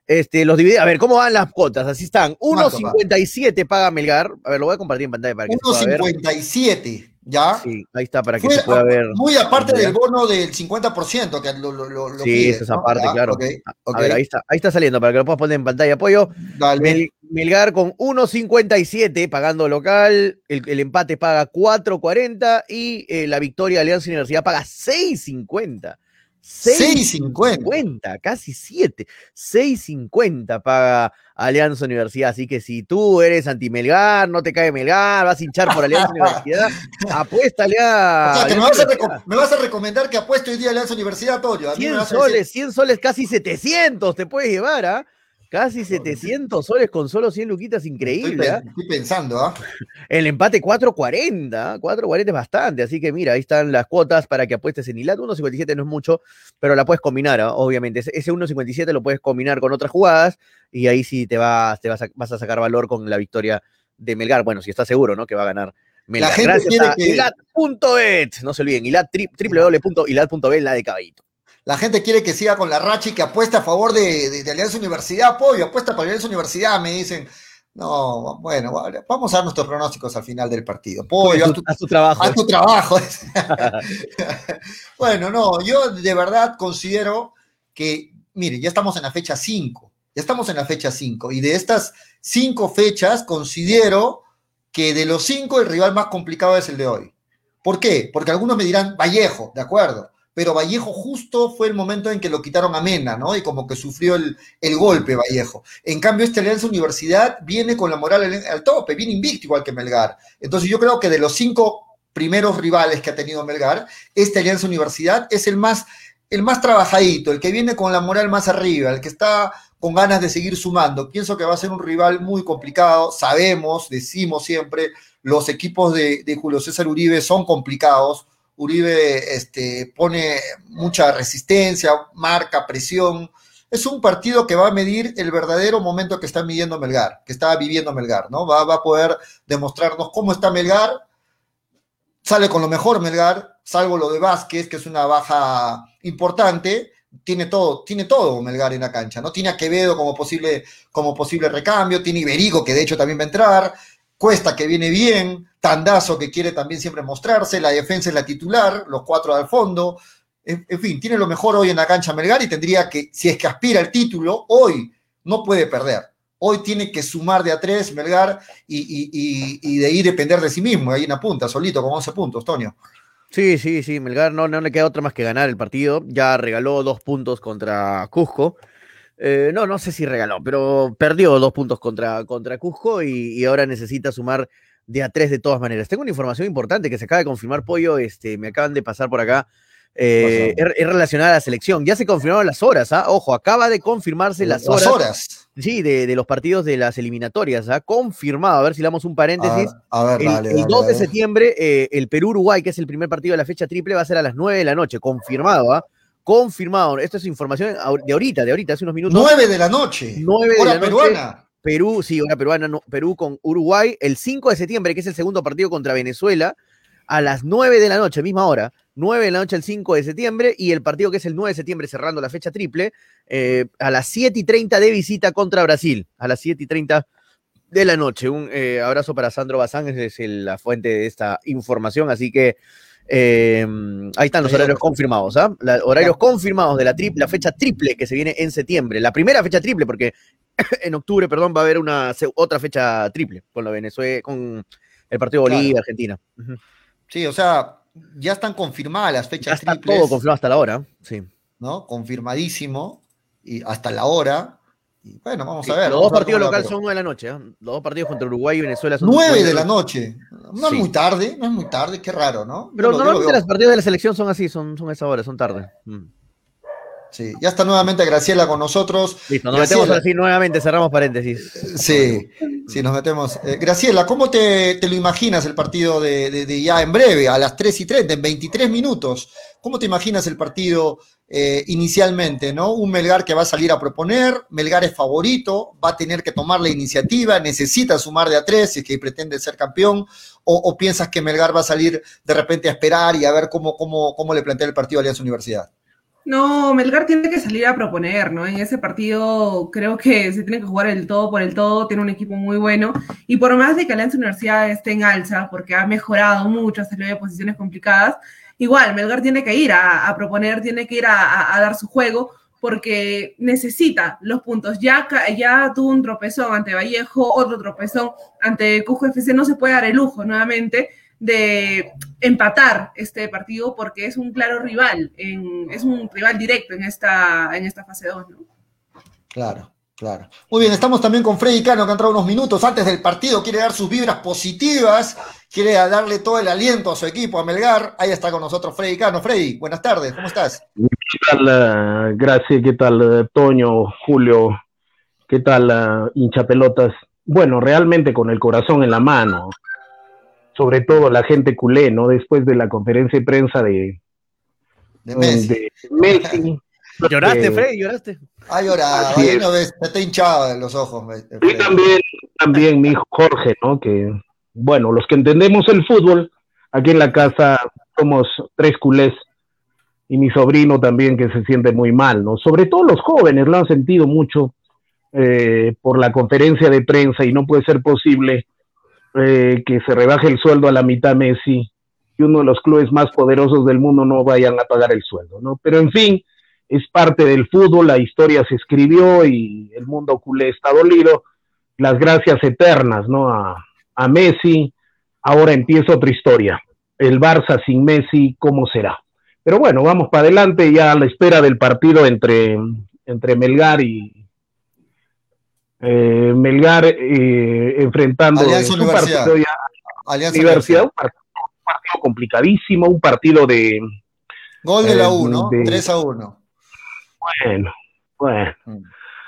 Este, los dividendos, a ver, ¿cómo van las cuotas? Así están. ¿Cuánto va? 1.57 paga Melgar. A ver, lo voy a compartir en pantalla para que se pueda ver. 1.57, ¿ya? Sí, ahí está para que Fue se pueda ver. Muy aparte del bono del 50%, que lo, lo, lo, Sí, pide, eso es Ya, claro. ok, A- ver, ahí está, ahí está saliendo para que lo puedas poner en pantalla. Apoyo. Dale. Mel- Melgar con 1.57 pagando local, el, el empate paga 4.40 y eh, la victoria Alianza Universidad paga 6.50. 6.50, casi 7. 6.50 paga Alianza Universidad. Así que si tú eres anti-Melgar, no te cae Melgar, vas a hinchar por Alianza Universidad, apuéstale a. O sea, que me vas, a me vas a recomendar que apueste hoy día Alianza Universidad, Toyo. A mí me 100 vas a decir- soles, 100 soles, casi 700 te puedes llevar, ¿ah? Casi 700 soles con solo 100 luquitas, increíble, ¿ah? estoy pensando, ¿ah? El empate 4.40, 4.40 es bastante, así que mira, ahí están las cuotas para que apuestes en Hilat. 1.57 no es mucho, pero la puedes combinar, ¿ah? obviamente. Ese ese 1.57 lo puedes combinar con otras jugadas y ahí sí te, vas, te vas, a, vas a sacar valor con la victoria de Melgar. Bueno, si estás seguro, ¿no? Que va a ganar Melgar. gente Gracias a que-. No se olviden, Hilat, tri- www.hilat.bet, la de caballito. La gente quiere que siga con la racha y que apueste a favor de, de- de Alianza Universidad, Pollo, apuesta para Alianza Universidad, me dicen. No, bueno, vamos a dar nuestros pronósticos al final del partido. Pollo, haz tu, Haz tu trabajo. haz tu trabajo. bueno, no, yo de verdad considero que, mire, ya estamos en la fecha 5, ya estamos en la fecha 5, y de estas cinco fechas considero que de los cinco el rival más complicado es el de hoy. ¿Por qué? Porque algunos me dirán Vallejo, de acuerdo, pero Vallejo justo fue el momento en que lo quitaron a Mena, ¿no? Y como que sufrió el, el golpe Vallejo. En cambio, este Alianza Universidad viene con la moral al, al tope, viene invicto igual que Melgar. Entonces yo creo que de los cinco primeros rivales que ha tenido Melgar, este Alianza Universidad es el más, el más trabajadito, el que viene con la moral más arriba, el que está con ganas de seguir sumando. Pienso que va a ser un rival muy complicado. Sabemos, decimos siempre, los equipos de, de Julio César Uribe son complicados. Uribe este, pone mucha resistencia, marca presión. Es un partido que va a medir el verdadero momento que está midiendo Melgar, que está viviendo Melgar, ¿no? Va, va a poder demostrarnos cómo está Melgar. Sale con lo mejor Melgar, salvo lo de Vázquez, que es una baja importante, tiene todo, tiene todo Melgar en la cancha, ¿no? Tiene a Quevedo como posible, como posible recambio, tiene Iberico, que de hecho también va a entrar, Cuesta que viene bien, Tandazo que quiere también siempre mostrarse, la defensa es la titular, los cuatro al fondo, en, fin, tiene lo mejor hoy en la cancha Melgar y tendría que, si es que aspira al título, hoy no puede perder. Hoy tiene que sumar de a tres Melgar y, y, y, y de ahí depender de sí mismo, ahí en la punta, solito, con 11 puntos, Tonio. Sí, sí, sí, Melgar no, no le queda otra más que ganar el partido. Ya regaló dos puntos contra Cusco. Eh, no, no sé si regaló, pero perdió dos puntos contra, contra Cusco y, ahora necesita sumar de a tres de todas maneras. Tengo una información importante que se acaba de confirmar, Pollo, este, me acaban de pasar por acá. Eh, es, es, relacionada a la selección. Ya se confirmaron las horas, ¿ah? Ojo, acaba de confirmarse las, las horas. horas. Sí, de, de, los partidos de las eliminatorias. ¿ah? Confirmado. A ver si le damos un paréntesis. A, a ver, el, dale, el dale, 2 de septiembre, eh, el Perú-Uruguay, que es el primer partido de la fecha triple, va a ser a las 9 de la noche. Confirmado, ¿ah? Confirmado. Esto es información de ahorita, de ahorita, hace unos minutos. 9 de la noche. 9 hora de la peruana. Perú, sí, hora peruana, no, Perú con Uruguay, el 5 de septiembre, que es el segundo partido contra Venezuela, a las 9 de la noche, misma hora, 9 de la noche el 5 de septiembre, y el partido que es el 9 de septiembre, cerrando la fecha triple, eh, a las 7 y 30 de visita contra Brasil, a las 7 y 30 de la noche. Un eh, abrazo para Sandro Bazán, es el, la fuente de esta información, así que eh, ahí están los horarios confirmados, ¿ah? La, horarios confirmados de la, tri la fecha triple que se viene en septiembre, la primera fecha triple, porque en octubre, perdón, va a haber una otra fecha triple con la Venezuela, con el partido Bolivia, claro. Argentina. Uh -huh. Sí, o sea, ya están confirmadas las fechas ya está triples. todo confirmado hasta la hora, sí. ¿No? Confirmadísimo. Y hasta la hora. Y bueno, vamos sí, a ver. Los dos partidos locales son 9 de la noche. ¿eh? Los dos partidos contra Uruguay y Venezuela son 9 de la noche. No sí. es muy tarde, no es muy tarde, qué raro, ¿no? Pero normalmente los partidos de la selección son así, son, son esa hora, son tarde. Mm. Sí, ya está nuevamente Graciela con nosotros. Listo, nos Graciela. metemos así nuevamente, cerramos paréntesis. Sí, sí, nos metemos. Eh, Graciela, ¿cómo te, te, lo imaginas el partido de, de, de, ya en breve, a las 3 y 30, en 23 minutos? ¿Cómo te imaginas el partido eh, inicialmente, no? Un Melgar que va a salir a proponer, Melgar es favorito, va a tener que tomar la iniciativa, necesita sumar de a tres si es que pretende ser campeón, o, o, piensas que Melgar va a salir de repente a esperar y a ver cómo, cómo, cómo le plantea el partido a Alianza Universidad? No, Melgar tiene que salir a proponer, ¿no? En ese partido creo que se tiene que jugar el todo por el todo, tiene un equipo muy bueno y por más de que Alianza Universidad esté en alza, porque ha mejorado mucho, salió de posiciones complicadas, igual Melgar tiene que ir a, proponer, tiene que ir a, dar su juego porque necesita los puntos. Ya, ya tuvo un tropezón ante Vallejo, otro tropezón ante Cujo FC, no se puede dar el lujo nuevamente de empatar este partido porque es un claro rival, en, es un rival directo en esta, en esta fase 2, ¿no? Claro, claro. Muy bien, estamos también con Freddy Cano, que ha entrado unos minutos antes del partido, quiere dar sus vibras positivas, quiere darle todo el aliento a su equipo, a Melgar. Ahí está con nosotros Freddy Cano. Freddy, buenas tardes, ¿cómo estás? ¿Qué tal, uh, Gracias? ¿Qué tal, uh, Toño, Julio? ¿Qué tal, uh, hincha pelotas? Bueno, realmente con el corazón en la mano sobre todo la gente culé, ¿no? Después de la conferencia de prensa de, de Messi. De Messi ¿Lloraste, eh, Freddy? ¿Lloraste? Ah, llorado. Ahí no ves, te está hinchado en los ojos. Y también, también mi hijo Jorge, ¿no? Que, bueno, los que entendemos el fútbol, aquí en la casa somos tres culés y mi sobrino también que se siente muy mal, ¿no? Sobre todo los jóvenes lo han sentido mucho eh, por la conferencia de prensa y no puede ser posible eh, que se rebaje el sueldo a la mitad Messi y uno de los clubes más poderosos del mundo no vayan a pagar el sueldo, ¿no? Pero en fin, es parte del fútbol, la historia se escribió y el mundo culé está dolido. Las gracias eternas, ¿no? A, a Messi. Ahora empieza otra historia. El Barça sin Messi, ¿cómo será? Pero bueno, vamos para adelante ya a la espera del partido entre, entre Melgar y, eh, Melgar eh, enfrentando Alianza Universidad. partido ya, Alianza Universidad, un partido, un partido, complicadísimo, un partido de gol de la U, ¿no? Eh, de, 3 a 1. Bueno, bueno. Mm,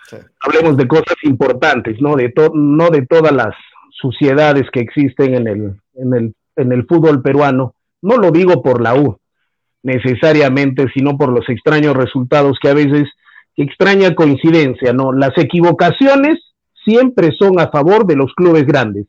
sí. Hablemos de cosas importantes, ¿no? De to no de todas las suciedades que existen en el, en el, en el fútbol peruano. No lo digo por la U necesariamente, sino por los extraños resultados que a veces extraña coincidencia, ¿no? Las equivocaciones siempre son a favor de los clubes grandes.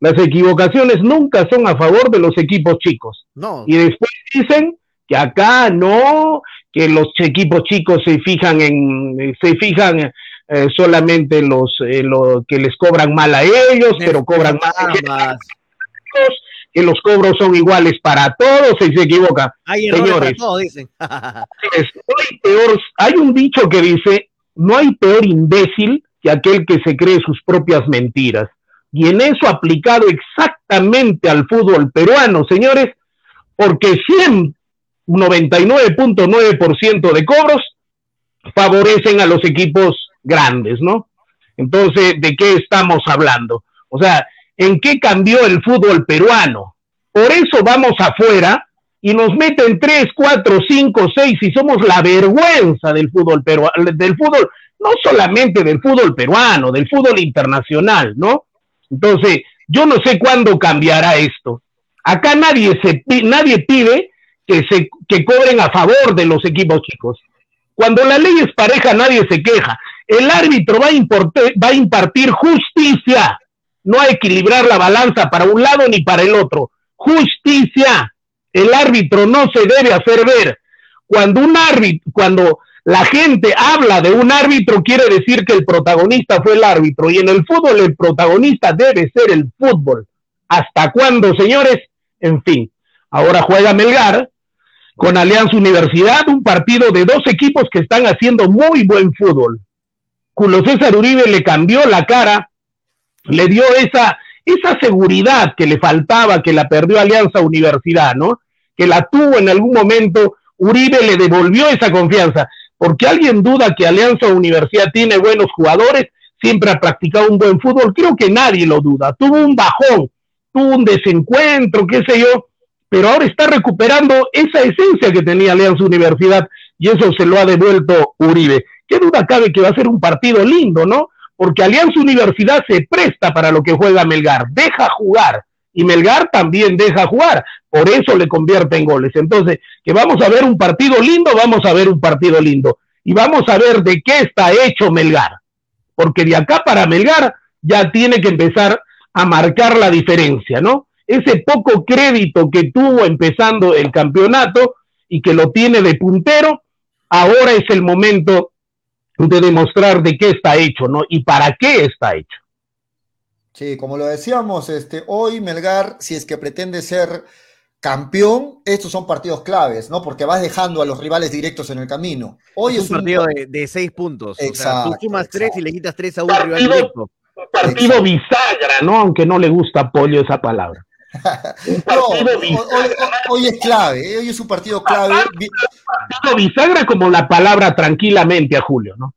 Las equivocaciones nunca son a favor de los equipos chicos. No. Y después dicen que acá no, que los equipos chicos se fijan en, se fijan eh, solamente en los, lo que les cobran mal a ellos, pero cobran mal a ellos, que los cobros son iguales para todos y se equivoca. Hay Señores, todos, dicen. es, no hay, peor, hay un dicho que dice, no hay peor imbécil que aquel que se cree sus propias mentiras. Y en eso aplicado exactamente al fútbol peruano, señores, porque 100, 99.9% de cobros favorecen a los equipos grandes, ¿no? Entonces, ¿de qué estamos hablando? O sea, ¿en qué cambió el fútbol peruano? Por eso vamos afuera y nos meten 3, 4, 5, 6 y somos la vergüenza del fútbol peruano, del fútbol, no solamente del fútbol peruano, del fútbol internacional, ¿no? Entonces, yo no sé cuándo cambiará esto. Acá nadie, se, nadie pide que, se, que cobren a favor de los equipos chicos. Cuando la ley es pareja, nadie se queja. El árbitro va a, va a impartir justicia, no a equilibrar la balanza para un lado ni para el otro. Justicia. El árbitro no se debe hacer ver. Cuando un árbitro, cuando la gente habla de un árbitro, quiere decir que el protagonista fue el árbitro. Y en el fútbol el protagonista debe ser el fútbol. ¿Hasta cuándo, señores? En fin, ahora juega Melgar con Alianza Universidad, un partido de dos equipos que están haciendo muy buen fútbol. Julio César Uribe le cambió la cara, le dio esa, esa seguridad que le faltaba, que la perdió Alianza Universidad, ¿no? Que la tuvo en algún momento, Uribe le devolvió esa confianza, porque alguien duda que Alianza Universidad tiene buenos jugadores, siempre ha practicado un buen fútbol, creo que nadie lo duda, tuvo un bajón, tuvo un desencuentro, qué sé yo, pero ahora está recuperando esa esencia que tenía Alianza Universidad y eso se lo ha devuelto Uribe. ¿Qué duda cabe que va a ser un partido lindo, no? Porque Alianza Universidad se presta para lo que juega Melgar, deja jugar. Y Melgar también deja jugar, por eso le convierte en goles. Entonces, que vamos a ver un partido lindo, vamos a ver un partido lindo. Y vamos a ver de qué está hecho Melgar, porque de acá para Melgar ya tiene que empezar a marcar la diferencia, ¿no? Ese poco crédito que tuvo empezando el campeonato y que lo tiene de puntero, ahora es el momento de demostrar de qué está hecho, ¿no? Y para qué está hecho. Sí, como lo decíamos, este, hoy Melgar, si es que pretende ser campeón, estos son partidos claves, ¿no? Porque vas dejando a los rivales directos en el camino. Hoy es es un partido de, de seis puntos. o sea, Exacto, tú sumas tres y le quitas tres a un Partido- rival directo. Partido bisagra, ¿no? Aunque no le gusta apoyo esa palabra. No, hoy, es clave, hoy es un partido clave. Partido bisagra como la palabra tranquilamente a Julio, ¿no?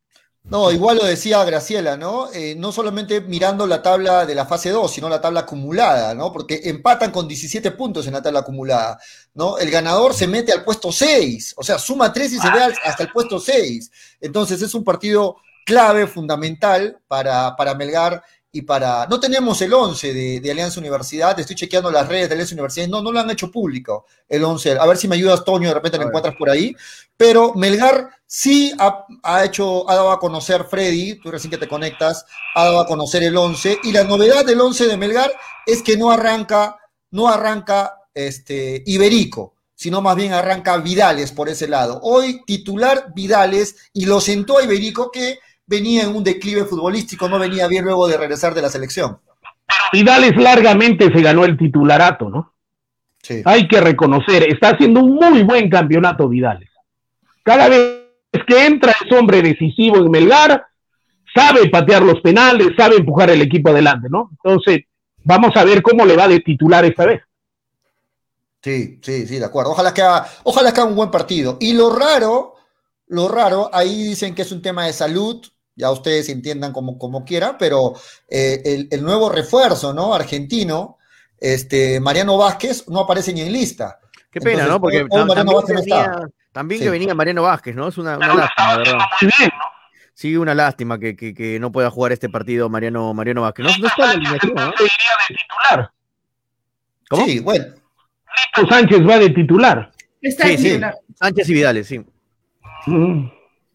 No, igual lo decía Graciela, ¿no? Eh, no solamente mirando la tabla de la fase 2, sino la tabla acumulada, ¿no? Porque empatan con 17 puntos en la tabla acumulada, ¿no? El ganador se mete al puesto 6, o sea, suma 3 y se ve hasta el puesto 6. Entonces es un partido clave, fundamental para, para Melgar y para... No tenemos el 11 de, de Alianza Universidad, estoy chequeando las redes de Alianza Universidad, no, no lo han hecho público, el 11. A ver si me ayudas, Toño, de repente lo encuentras por ahí. Pero Melgar sí ha, ha hecho, ha dado a conocer Freddy, tú recién que te conectas, ha dado a conocer el 11, y la novedad del 11 de Melgar es que no arranca, no arranca este, Iberico, sino más bien arranca Vidales por ese lado. Hoy titular Vidales y lo sentó a Iberico que venía en un declive futbolístico, no venía bien luego de regresar de la selección. Vidales largamente se ganó el titularato, ¿no? Sí. Hay que reconocer, está haciendo un muy buen campeonato Vidales. Cada vez que entra es hombre decisivo en Melgar, sabe patear los penales, sabe empujar el equipo adelante, ¿no? Entonces, vamos a ver cómo le va de titular esta vez. Sí, sí, sí, de acuerdo. Ojalá que haga, ojalá que haga un buen partido. Y lo raro, lo raro, ahí dicen que es un tema de salud, ya ustedes entiendan como, como quieran, pero eh, el, el nuevo refuerzo, ¿no? Argentino, este, Mariano Vázquez, no aparece ni en lista. Qué pena, Entonces, ¿no? Porque hoy- hoy tam- Mariano también, Vázquez no venía, está. también Sí. que venía Mariano Vázquez, ¿no? Es una, una lástima, de verdad. Sí, una lástima que, que, que no pueda jugar este partido Mariano, Mariano Vázquez. No, no está en la alineación, ¿no? titular. ¿Cómo? Sí, bueno. Nico Sánchez va de titular. Está Sí, en sí. titular. Sánchez y Vidales, sí.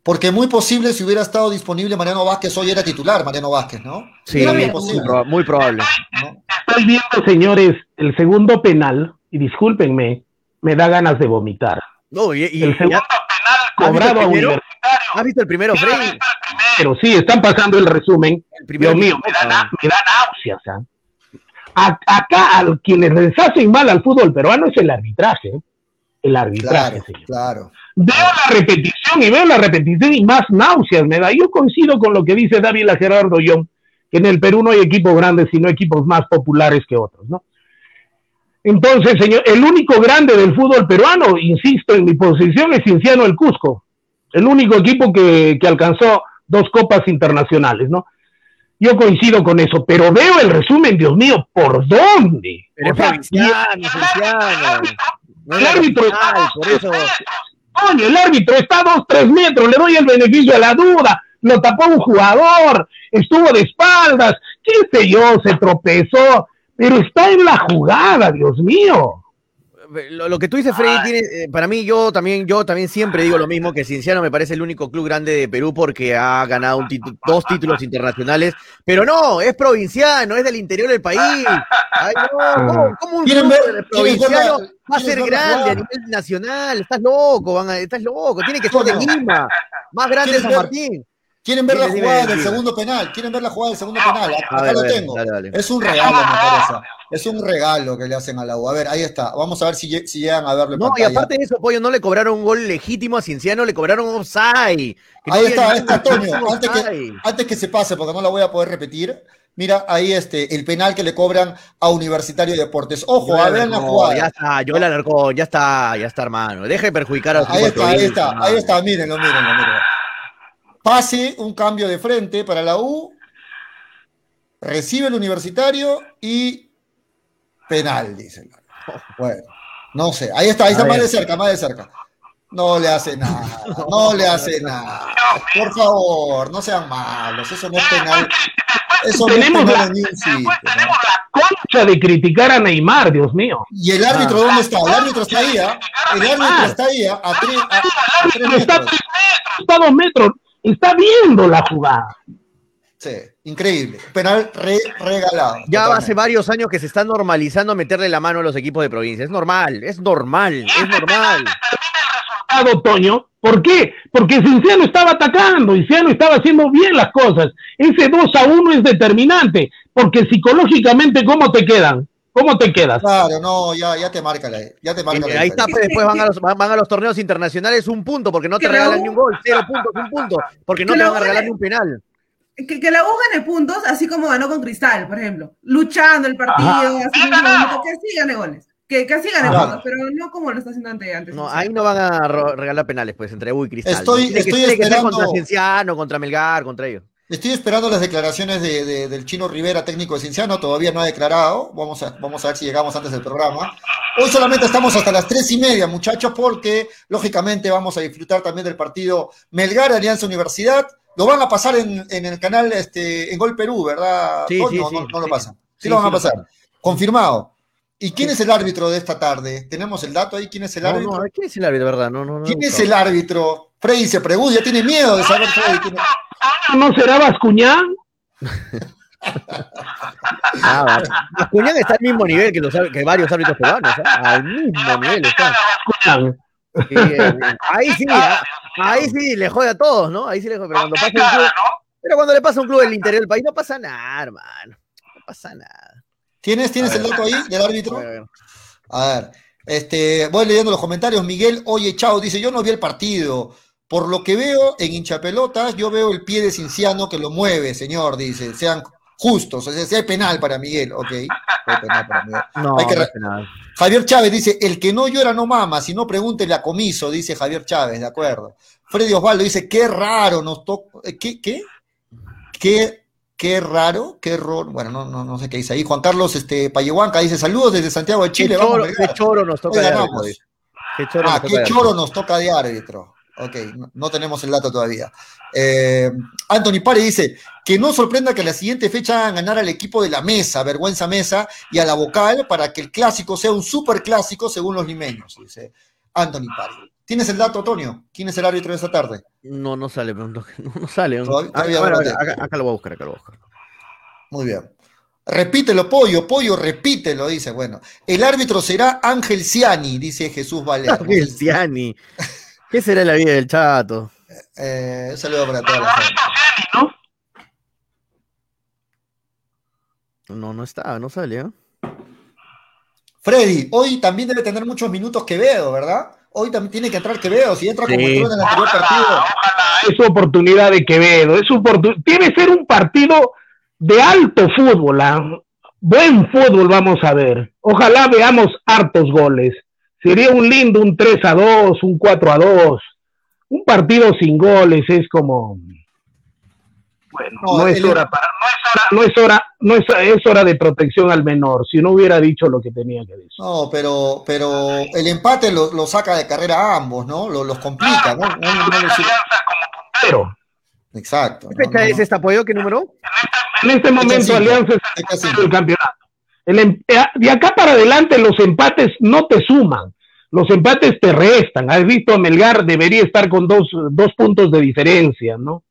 Porque muy posible si hubiera estado disponible Mariano Vázquez, hoy era titular Mariano Vázquez, ¿no? Sí, Era muy muy, posible. proba- muy probable. Estoy viendo, señores, el segundo penal, y discúlpenme, me da ganas de vomitar. No, y, y- El segundo y- cobrado a primero? Universitario. ¿Has visto el primero, Freddy? Pero sí, están pasando el resumen. primero Dios mío, me da, me náuseas. ¿ah? A- acá, a quienes les hacen mal al fútbol peruano es el arbitraje. ¿eh? El arbitraje, Claro, señor. claro. Veo la repetición y veo la repetición y más náuseas me da. Yo coincido con lo que dice David Gerardo Young, que en el Perú no hay equipos grandes, sino equipos más populares que otros, ¿no? Entonces, señor, el único grande del fútbol peruano, insisto en mi posición, es Cinciano el Cusco, el único equipo que, que alcanzó dos copas internacionales, ¿no? Yo coincido con eso, pero veo el resumen, Dios mío, ¿por dónde? Pero O sea, provinciano, Cinciano. No el árbitro por eso. Coño, el árbitro está a dos, tres metros, le doy el beneficio de la duda, lo tapó un jugador, estuvo de espaldas, qué sé yo, se tropezó, pero está en la jugada, Dios mío. Lo, lo que tú dices, Freddy, tiene, eh, para mí, yo también, yo también siempre digo lo mismo, que Cinciano me parece el único club grande de Perú porque ha ganado un dos títulos internacionales, pero no, es provinciano, es del interior del país. Ay, no, ¿cómo, cómo un ¿Quieren club ver- de provinciano va a ser grande a nivel nacional? Estás loco, van a- estás loco, tiene que ser de. Lima, más grande ¿Quieren San ver- Martín. ¿Quieren ver la jugada del segundo penal? ¿Quieren ver la jugada del segundo penal? Acá ver, lo ver, tengo. dale, dale. Es un regalo, me parece. Es un regalo que le hacen a la U. A ver, ahí está. Vamos a ver si, lle- si llegan a verlo en No, y aparte de eso, Pollo, no le cobraron un gol legítimo a Cienciano, le cobraron offside. Que no Ahí tiene está, ahí está, Antonio. Antes que, offside. antes que se pase, porque no la voy a poder repetir. Mira, ahí este, el penal que le cobran a Universitario de Deportes. Ojo, a ver la jugada. Ya está, Joel Alarcón, ya está, ya está, hermano. Deje de perjudicar a los Ahí está, ahí está, ahí está, mírenlo, mírenlo, mírenlo. Pase, un cambio de frente para la U, recibe el universitario y penal, dicen. Bueno, no sé, ahí está, ahí está más de cerca, más de cerca. No le hace nada, no le hace nada. Por favor, no sean malos, eso no es penal. Eso no es Tenemos penal la- en ni un sitio. ¿no? Concha de criticar a Neymar, Dios mío. ¿Y el árbitro dónde está? El árbitro está ahí, ¿ah? El árbitro está ahí, ¿ah? a, tres, a- tres metros, está a dos metros, está viendo la jugada. Sí, increíble. Penal re- regalado. Ya totalmente. hace varios años que se está normalizando meterle la mano a los equipos de provincia. Es normal, es normal, es normal. resultado, Toño. ¿Por qué? Porque Cinciano estaba atacando, Cinciano estaba haciendo bien las cosas. Ese 2 a 1 es determinante, porque psicológicamente, ¿cómo te quedan? ¿Cómo te quedas? Claro, no, ya, ya te marca la, ya te marca la Ahí está, pues, después van a, los, van a los torneos internacionales un punto, porque no te regalan U- ni un gol, cero puntos, un punto, porque no te van a regalar ni un penal. Que, que la U gane puntos, así como ganó con Cristal, por ejemplo. Luchando el partido, así mismo, que así gane goles. Que, que así gane Claro. puntos, pero no como lo está haciendo ante- antes. No, ahí no van a regalar penales, pues, entre U y Cristal. Estoy- que, estoy que esperando- contra Cienciano, contra Melgar, contra ellos. Estoy esperando las declaraciones de- de- del chino Rivera, técnico de Cienciano, todavía no ha declarado. Vamos a, vamos a ver si llegamos antes del programa. Hoy solamente estamos hasta las tres y media, muchachos, porque lógicamente vamos a disfrutar también del partido Melgar Alianza Universidad. Lo van a pasar en, en el canal este, en Gol Perú, ¿verdad? Sí, sí, ¿O sí, no, no lo pasan. Sí, lo van a pasar. Confirmado. ¿Y quién es el árbitro de esta tarde? ¿Tenemos el dato ahí? ¿Quién es el No, árbitro? no, ¿quién es el árbitro, verdad? No, no, no. ¿Quién no. es el árbitro? Freddy se pregunta, ya tiene miedo de saber Freddy. quién es. ¿No será Bascuñán? Ah. Bascuñán está al mismo nivel que, los, que varios árbitros peruanos, ¿ah? Al mismo nivel está. Sí, eh, ahí sí, ah, ahí sí le jode a todos, ¿no? Ahí sí le jode, pero cuando pasa un club, pero cuando le pasa a un club del interior del país no pasa nada, hermano. No pasa nada. ¿Tienes, ¿tienes el dato ahí del árbitro? Ver. A ver, este, voy leyendo los comentarios. Miguel Oye Chao dice: Yo no vi el partido. Por lo que veo en hinchapelotas, yo veo el pie de Cinciano que lo mueve, señor, dice. Sean justos. O sea, si hay penal para Miguel, ok. Hay penal para Miguel. No, Hay que no nada. Javier Chávez dice: El que no llora no mama, si no pregúntele a comiso, dice Javier Chávez, de acuerdo. Freddy Osvaldo dice: Qué raro nos toca. ¿Qué? ¿Qué? ¿Qué? Qué raro, qué error. Bueno, no, no, no sé qué dice ahí. Juan Carlos este, Payehuanca dice: Saludos desde Santiago de Chile. Qué vamos, choro, Melgar". qué choro nos toca Hoy de árbitro, dice. Qué choro Ah, nos toca qué choro nos toca de árbitro. Ok, no, tenemos el dato todavía. Eh, Anthony Pare dice que no sorprenda que la siguiente fecha hagan ganar al equipo de la mesa, vergüenza mesa, y a la vocal para que el clásico sea un super clásico según los limeños, dice Anthony Pare. ¿Tienes el dato, Antonio? ¿Quién es el árbitro de esta tarde? No, no sale, no, no sale. Todavía- Ah, todavía no acá lo voy a buscar, acá lo voy a buscar. Muy bien. Repítelo, pollo, pollo, repítelo, dice. Bueno, el árbitro será Ángel Ciani, dice Jesús Valera. Ángel Ciani. ¿Qué será la vida del chato? Eh, un saludo para toda la gente. No, no está, no sale, ¿eh? Freddy, hoy también debe tener muchos minutos Quevedo, ¿verdad? Hoy también tiene que entrar Quevedo, si entra como Sí. entró en el anterior partido. Es su oportunidad de Quevedo. Es su oportu- Debe ser un partido de alto fútbol. ¿ah? Buen fútbol vamos a ver. Ojalá veamos hartos goles. Sería un lindo un 3 a 2, un 4 a 2. Un partido sin goles es como. Bueno, No, no, es el- hora para, no es hora, no es hora, no es, es hora de protección al menor. Si no hubiera dicho lo que tenía que decir. No, pero, pero el empate lo, lo saca de carrera a ambos, ¿no? Lo- los complica, ¿no? No- no- no les- Pero Exacto. ¿Qué fecha es esta apoyo? ¿Qué número? en este momento cinco. Alianza Fecha está en cinco. el campeonato. El em- eh, de acá para adelante los empates no te suman, los empates te restan. Has visto a Melgar debería estar con dos, dos puntos de diferencia, ¿no?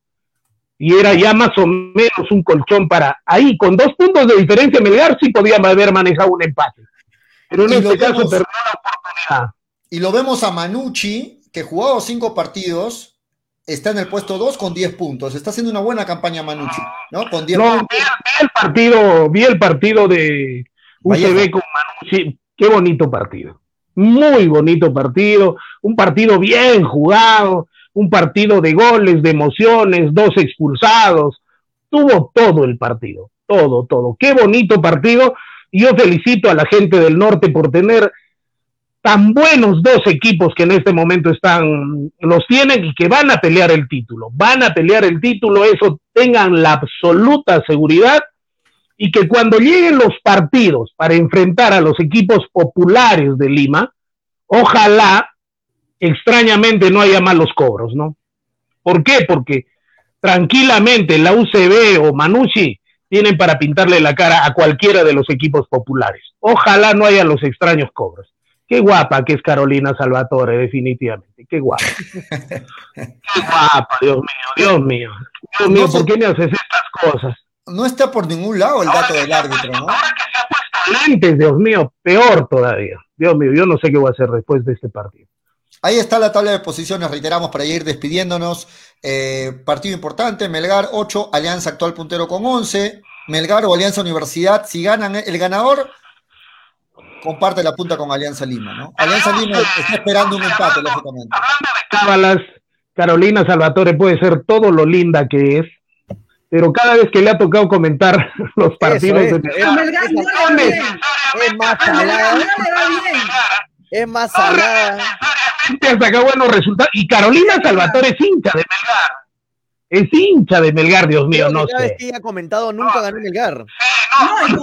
Y era ya más o menos un colchón para ahí, con dos puntos de diferencia Melgar sí podía haber manejado un empate. Pero en Y lo este caso vemos- perdió la oportunidad. Y lo vemos a Manucci, que jugado cinco partidos, está en el puesto 2 con 10 puntos. Está haciendo una buena campaña Manucci, ¿no? Con 10 No, puntos. vi, vi el partido, vi el partido de UCB Vallejo. con Manucci, qué bonito partido. Muy bonito partido, un partido bien jugado, un partido de goles, de emociones, dos expulsados. Tuvo todo el partido, todo, todo. Qué bonito partido. Y yo felicito a la gente del norte por tener tan buenos dos equipos que en este momento están, los tienen y que van a pelear el título. Van a pelear el título, eso tengan la absoluta seguridad y que cuando lleguen los partidos para enfrentar a los equipos populares de Lima, ojalá extrañamente no haya malos cobros, ¿no? ¿Por qué? Porque tranquilamente la UCB o Manucci tienen para pintarle la cara a cualquiera de los equipos populares. Ojalá no haya los extraños cobros. Qué guapa que es Carolina Salvatore, definitivamente. Qué guapa. Qué guapa, Dios mío, Dios mío. Dios mío, ¿por qué me haces estas cosas? No está por ningún lado el dato del árbitro, ¿no? Lentes, Dios mío, peor todavía. Dios mío, yo no sé qué voy a hacer después de este partido. Ahí está la tabla de posiciones, reiteramos, para ir despidiéndonos. Eh, partido importante, Melgar 8, Alianza actual puntero con 11. Melgar o Alianza Universidad, si ganan el ganador, comparte la punta con Alianza Lima, ¿no? Alianza Lima está esperando un empate, lógicamente. Cábalas, Carolina Salvatore puede ser todo lo linda que es, pero cada vez que le ha tocado comentar los partidos es, de es- A Melgar va bien. Es más salada. Es más salada. sacado buenos resultados. Y Carolina Salvatore es hincha de Melgar. Es hincha de Melgar, Dios mío, no cada vez sé. que ella ha comentado, nunca ganó Melgar.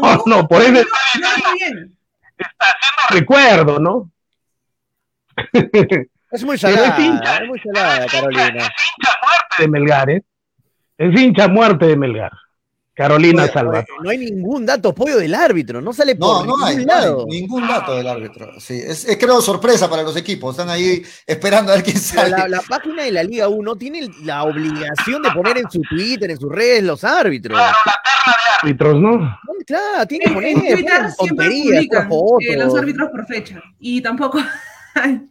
No, no, por eso va bien. recuerdo, ¿no? Es muy salada. es hincha. Es muy salada, Carolina. de Melgar, ¿eh? Es hincha muerte de Melgar. Carolina Oye, Salvatore. No hay ningún dato apoyo del árbitro. No sale No, por no hay, no hay lado. ningún dato del árbitro. Sí, es, es creo sorpresa para los equipos. Están ahí esperando a ver quién sale. la, la página de la Liga 1 tiene la obligación de poner en su Twitter, en sus redes, los árbitros. Árbitros, ¿no? Claro, tiene que poner en Twitter siempre tonterías, publican eh, los árbitros por fecha. Y tampoco.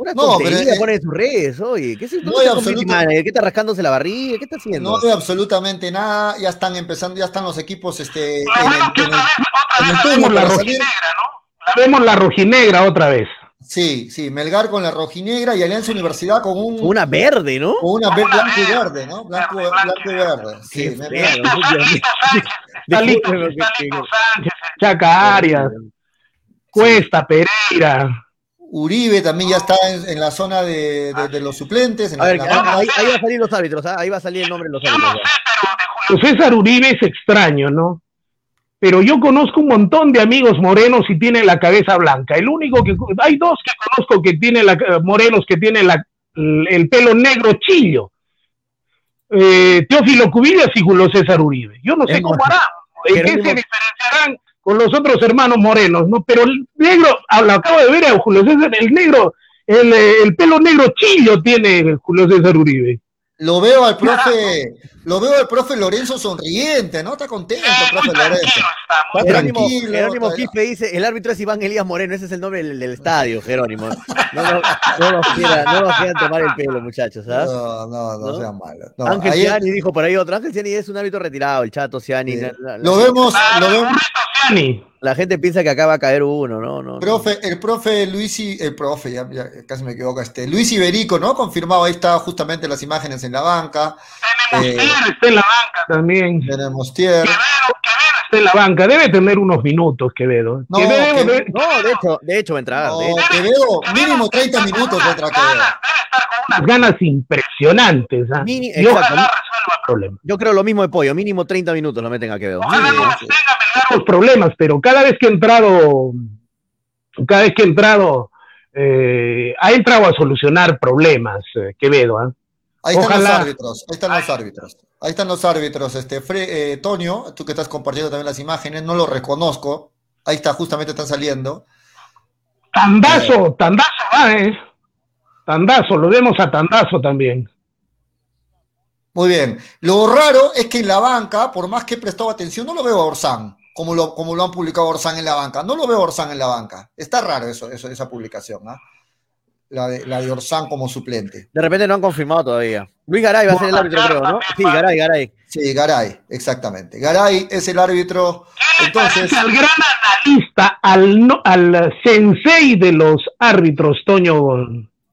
Pura No, pero, tontería eh, pone en sus redes, oye. ¿Qué es esto? no ¿Qué hay está rascándose la barriga? ¿Qué está haciendo? No hay absolutamente nada. Ya están empezando, ya están los equipos este, en el, en el- en el la rojinegra, ¿no? Vemos la rojinegra otra vez. Sí, sí, Melgar con la rojinegra y Alianza Universidad con un Una verde, ¿no? con una ve- blanco y verde, ¿no? Blanco, blanco y verde. Sí, Qué me- feo, me- Dios mío. Salito, Discúlpeme, que- Salito Sánchez, Chaca Arias, Cuesta, Pereira. Uribe también ya está en, en la zona de, de- de los suplentes. En A la- ver, la ahí, ahí va a salir los árbitros, ¿ah? ahí va a salir el nombre de los árbitros. Pues César Uribe es extraño, ¿no? Pero yo conozco un montón de amigos morenos y tienen la cabeza blanca. El único que hay dos que conozco que tienen la morenos que tienen la, el, el pelo negro chillo. Eh, Teófilo Cubillas y Julio César Uribe. Yo no sé cómo harán, en qué se diferenciarán con los otros hermanos morenos, ¿no? Pero el negro, ah, lo acabo de ver a Julio César, el negro, el, eh, el pelo negro chillo tiene Julio César Uribe. Lo veo al profe, lo veo al profe Lorenzo sonriente, ¿no? Está contento, el profe Lorenzo. Está Jerónimo, tranquilo. Jerónimo Quispe dice, el árbitro es Iván Elías Moreno, ese es el nombre del, del estadio, Jerónimo. No, nos- no nos quieran, no nos quieran tomar el pelo, muchachos, ¿ah? No, no, no, ¿No? sean malos. No, Ángel Ciani dijo por ahí otro, Ángel Ciani es un árbitro retirado, el chato Ciani. la- la- lo vemos, lo vemos. La gente piensa que acá va a caer uno, ¿no? no, no. Profe, el profe Luis, el profe, ya, ya casi me equivoco, este, Luis Iberico, ¿no? Confirmado, ahí está justamente las imágenes en la banca. Eh, Está en la banca también. tenemos Tier. Está en la banca. Debe tener unos minutos, Quevedo. No, Quevedo que- debe- No, de hecho, de hecho va a entrar. No, hecho. Quevedo, mínimo 30 minutos contra Quevedo. unas ganas impresionantes. ¿ah? Mini- y exacto. ojalá resuelva el problema. Yo creo lo mismo de Pollo, mínimo 30 minutos lo meten a Quevedo. los problemas, pero cada vez que he entrado, cada vez que he entrado, eh, ha entrado a solucionar problemas, eh, Quevedo. ¿ah? Ahí están Ojalá. los árbitros, ahí están los árbitros. Ahí están los árbitros. Este, Fre- eh, Tonio, tú que estás compartiendo también las imágenes, no lo reconozco. Ahí está, justamente están saliendo. Tandazo, Tandazo va, ¿eh? Tandazo, lo vemos a Tandazo también. Muy bien. Lo raro es que en la banca, por más que he prestado atención, no lo veo a Orsán, como lo, como lo han publicado Orsán en la banca. No lo veo Orsán en la banca. Está raro eso, eso esa publicación, ¿ah? La de, la de Orsán como suplente. De repente no han confirmado todavía. Luis Garay va a ser el árbitro, creo, ¿no? Sí, Garay, Garay. Sí, Garay, exactamente. Garay es el árbitro. Entonces, Al gran analista, al, no- al sensei de los árbitros, Toño,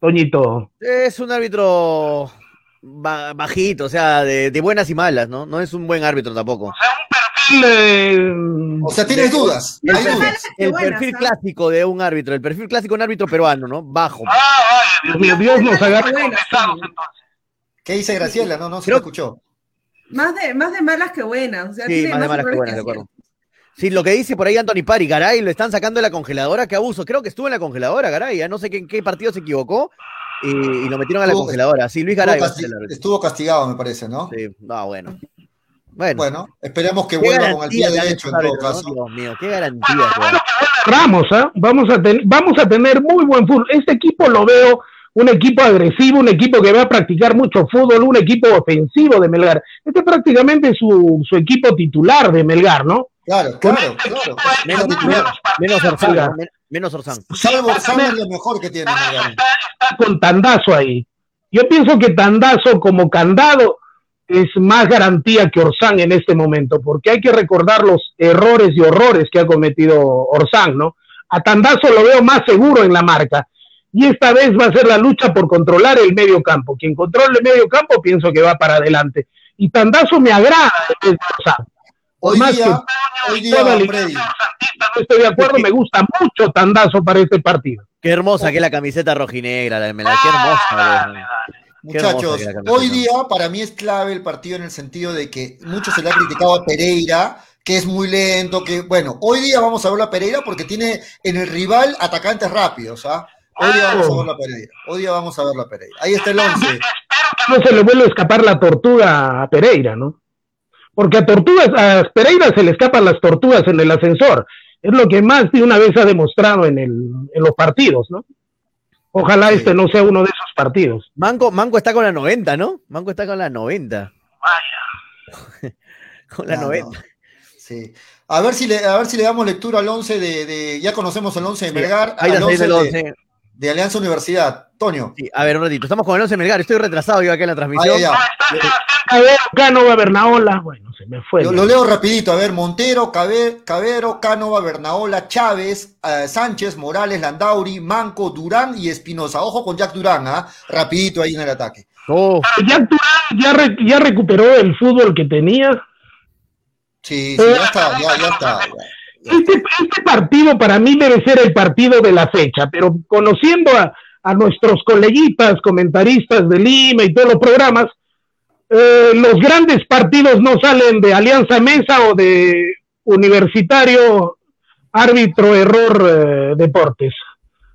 Toñito. Es un árbitro ba- bajito, o sea, de, de buenas y malas, ¿no? No es un buen árbitro tampoco. o sea, tienes dudas. El Hay perfil, dudas. el perfil clásico de un árbitro, el perfil clásico de un árbitro peruano, ¿no? Bajo. Dios mío, Dios nos agarre ¿Qué dice Graciela? No, no se lo escuchó. Más de, más de malas que buenas. O sea, Sí, tiene más de malas que buenas, de acuerdo. Sí, lo que dice por ahí Anthony Pari, Garay lo están sacando de la congeladora, qué abuso. Creo que estuvo en la congeladora, Garay, ya no sé qué- en qué partido se equivocó y, y lo metieron a la Estuvo- congeladora. Sí, Luis Garay Estuvo, estuvo castigado, me parece, ¿no? Sí, ah, bueno. Bueno, Bueno, esperemos que vuelva con el pie de derecho en todo caso. Dios mío, qué garantía. weón. Ramos, ¿ah? vamos, a ten- vamos a tener muy buen fútbol. Este equipo lo veo un equipo agresivo, un equipo que va a practicar mucho fútbol, un equipo ofensivo de Melgar. Este es prácticamente su, su equipo titular de Melgar, ¿no? Claro, claro, claro. Menos, menos, menos Orsán, ¿no? Men- menos Orsán. Salvo Orsán es lo mejor que tiene Melgar. con Tandazo ahí. Yo pienso que Tandazo como candado es más garantía que Orsán en este momento, porque hay que recordar los errores y horrores que ha cometido Orsán, ¿no? A Tandazo lo veo más seguro en la marca. Y esta vez va a ser la lucha por controlar el medio campo. Quien controle el medio campo pienso que va para adelante. Y Tandazo me agrada en vez de Orsán. Por Hoy más día, que hoy día, toda la Freddy, no estoy de acuerdo, me gusta mucho Tandazo para este partido. Qué hermosa que es la camiseta rojinegra, la de qué hermosa. hermosa Muchachos, la hoy día para mí es clave el partido en el sentido de que mucho se le ha criticado a Pereira, que es muy lento, que bueno, hoy día vamos a ver a Pereira porque tiene en el rival atacantes rápidos, ¿ah? Hoy día vamos a ver a Pereira, hoy día vamos a ver a Pereira. Ahí está el 11. no se le vuelve a escapar la tortuga a Pereira, ¿no? Porque a tortugas, a Pereira se le escapan las tortugas en el ascensor. Es lo que más de una vez ha demostrado en, el, en los partidos, ¿no? Ojalá este no sea uno de esos partidos. Manco, Manco está con la 90, ¿no? Manco está con la 90. Vaya. con la Ya, 90. no. Sí. A ver si le, a ver si le damos lectura al 11 de, de- ya conocemos el 11 de Sí, Melgar, ahí al está, ahí está el 11 de, 11. De Alianza Universidad. Toño. Sí, a ver, un ratito. Estamos con el 11 Melgar. Estoy retrasado yo acá en la transmisión. Ah, ya, ya. A ver, Cánova, Bernaola, bueno, se me fue. Lo, lo leo rapidito, a ver, Montero, Cabe- Cabero, Cánova, Bernaola, Chávez, eh, Sánchez, Morales, Landauri, Manco, Durán y Espinosa. Ojo con Jack Durán, ¿ah? Rapidito ahí en el ataque. Oh, Jack Durán ya, re- ya recuperó el fútbol que tenía. Sí, sí, ya está, ya, ya está. ya. Este, este partido para mí debe ser el partido de la fecha, pero conociendo a, a nuestros coleguitas, comentaristas de Lima y todos los programas, eh, los grandes partidos no salen de Alianza Mesa o de Universitario Árbitro Error eh, Deportes.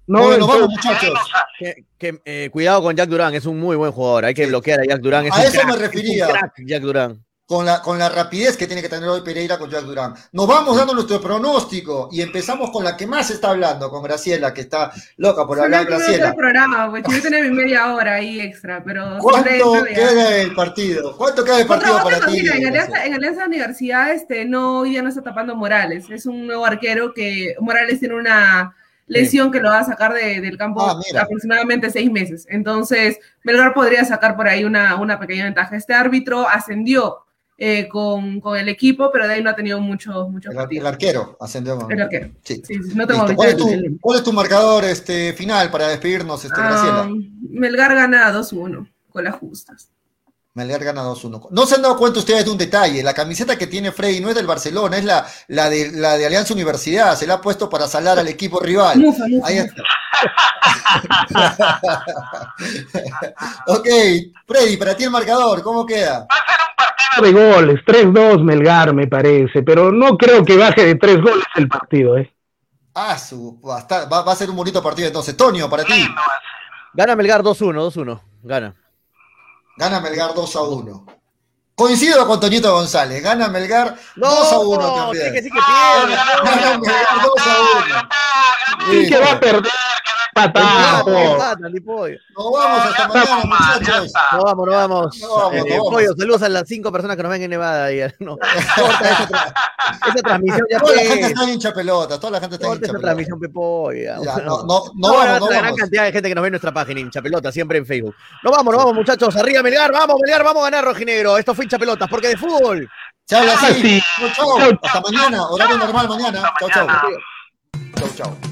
No, Bueno, vamos, muchachos. que- que, eh, cuidado con Jack Durán, es un muy buen jugador. Hay que bloquear a Jack Durán. Es A eso crack, me es un refería. crack, Jack Durán. Con la, con la rapidez que tiene que tener hoy Pereira con Jack Durán. Nos vamos dando nuestro pronóstico y empezamos con la que más está hablando, con Graciela, que está loca por hablar, Graciela. El programa, pues, yo tenía mi media hora ahí extra, pero... ¿Cuánto queda el partido? ¿Cuánto queda el partido para ti? en, Alianza, en Alianza Universidad, este, no, hoy día no está tapando Morales, es un nuevo arquero que Morales tiene una lesión que lo va a sacar del campo ah, aproximadamente seis meses. Entonces, Melgar podría sacar por ahí una, una pequeña ventaja. Este árbitro ascendió eh, con, con, el equipo, pero de ahí no ha tenido mucho, mucho el, el, arquero ascendió. El arquero. Sí. sí no tengo ¿Cuál, es tu, ¿Cuál, es tu, marcador este, final para despedirnos, este, Graciela? Um, Melgar gana 2-1 con las justas. Melgar gana 2-1. No se han dado cuenta ustedes de un detalle. La camiseta que tiene Freddy no es del Barcelona, es la, la, de, la de Alianza Universidad. Se la ha puesto para salar al equipo rival. Mufa, mufa, Ahí está. ok, Freddy, para ti el marcador, ¿cómo queda? De goles, 3-2 Melgar me parece, pero no creo que baje de 3 goles el partido, ¿eh? Ah, su, va, a ser un bonito partido entonces. Tonio, para ti. Gana Melgar 2-1, 2-1, gana. Gana Melgar 2-1. Coincido con Toñito González, gana Melgar 2 a 1 también. que sí que pierde. Gana Melgar 2 a 1. Sí que va a perder, Patán. Nos vamos hasta mañana, muchachos. Nos vamos, nos vamos. No vamos, eh, Pollo, saludos a las cinco personas que nos ven en Nevada. No, esa, tra esa, transmisión ya Toda la gente está en hincha pelota, toda la gente está en hincha esa pelota. transmisión, Pepo. Ya, ya, no, no, no, vamos, no La gran cantidad de gente que nos ve en nuestra página, hincha pelota, siempre en Facebook. Nos vamos, nos vamos, muchachos. Arriba, Melgar, vamos, Melgar, vamos a ganar, Rojinegro. Esto fue hincha pelotas, porque de fútbol. Habla así. Chau, chau. Hasta mañana, horario normal mañana. Chau, chau. Chau, chau.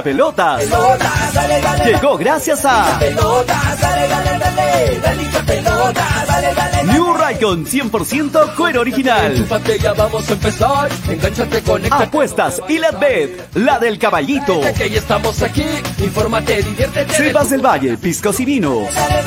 Pelotas. Llegó gracias a New Raycon 100% cuero original. Apuestas y la Bet, la del caballito. Estamos del Valle, piscos y vinos. Dale,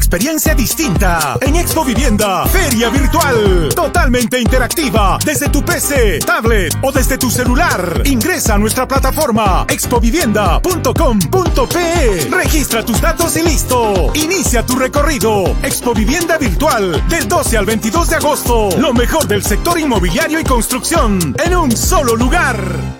experiencia distinta en Expo Vivienda, feria virtual, totalmente interactiva, desde tu PC, tablet o desde tu celular. Ingresa a nuestra plataforma expovivienda.com.pe. Registra tus datos y listo. Inicia tu recorrido. Expo Vivienda virtual del 12 al 22 de agosto. Lo mejor del sector inmobiliario y construcción en un solo lugar.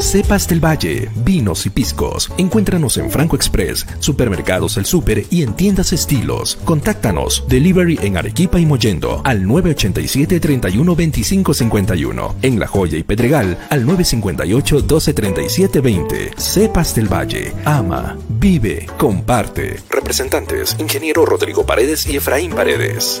Cepas del Valle, vinos y piscos. Encuéntranos en Franco Express, Supermercados El Super y en tiendas estilos. Contáctanos. Delivery en Arequipa y Mollendo al 987 31 25 51. En La Joya y Pedregal al 958 12 37 20. Cepas del Valle. Ama, vive, comparte. Representantes: Ingeniero Rodrigo Paredes y Efraín Paredes.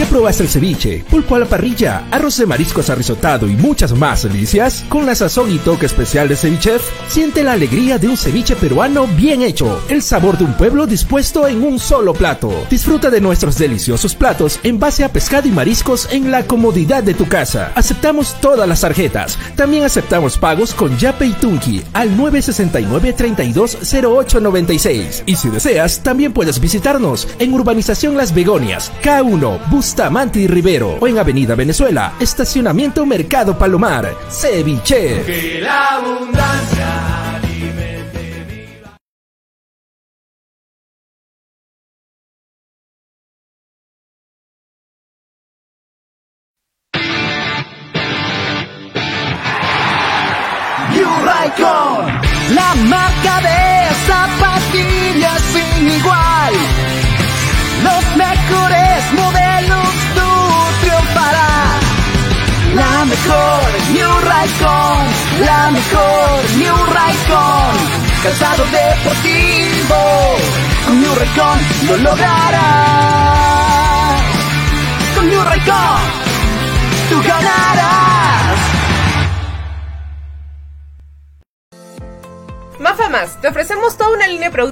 ¿Ya probaste el ceviche? Pulpo a la parrilla, arroz de mariscos arrisotado y muchas más delicias? Con la sazón y toque especial de Cevichef, siente la alegría de un ceviche peruano bien hecho. El sabor de un pueblo dispuesto en un solo plato. Disfruta de nuestros deliciosos platos en base a pescado y mariscos en la comodidad de tu casa. Aceptamos todas las tarjetas. También aceptamos pagos con Yape y Tunki al 969-320896. Y si deseas, también puedes visitarnos en Urbanización Las Begonias K1, Bustamante y Rivero o en Avenida Venezuela, Estacionamiento Mercado Palomar, Ceviche.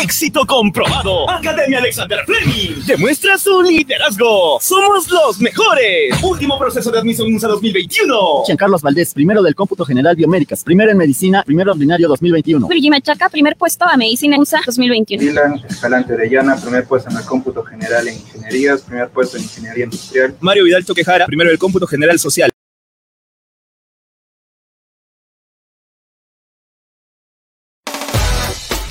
Éxito comprobado. Academia Alexander Fleming demuestra su liderazgo. Somos los mejores. Último proceso de admisión USA 2021. Carlos Valdés, primero del cómputo general biomédicas, primero en medicina, primero ordinario 2021. Luigi Machaca, primer puesto a medicina USA 2021. Dylan Escalante Orellana, primer puesto en el cómputo general en ingenierías, primer puesto en ingeniería industrial. Mario Vidal Toquejara, primero del cómputo general social.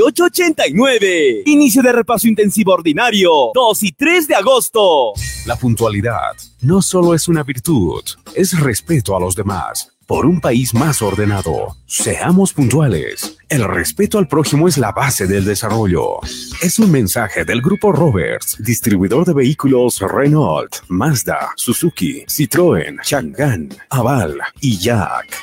89. Inicio de repaso intensivo ordinario 2 y 3 de agosto. La puntualidad no solo es una virtud, es respeto a los demás. Por un país más ordenado, seamos puntuales. El respeto al prójimo es la base del desarrollo. Es un mensaje del Grupo Roberts, distribuidor de vehículos Renault, Mazda, Suzuki, Citroën, Chang'an, Aval y Jack.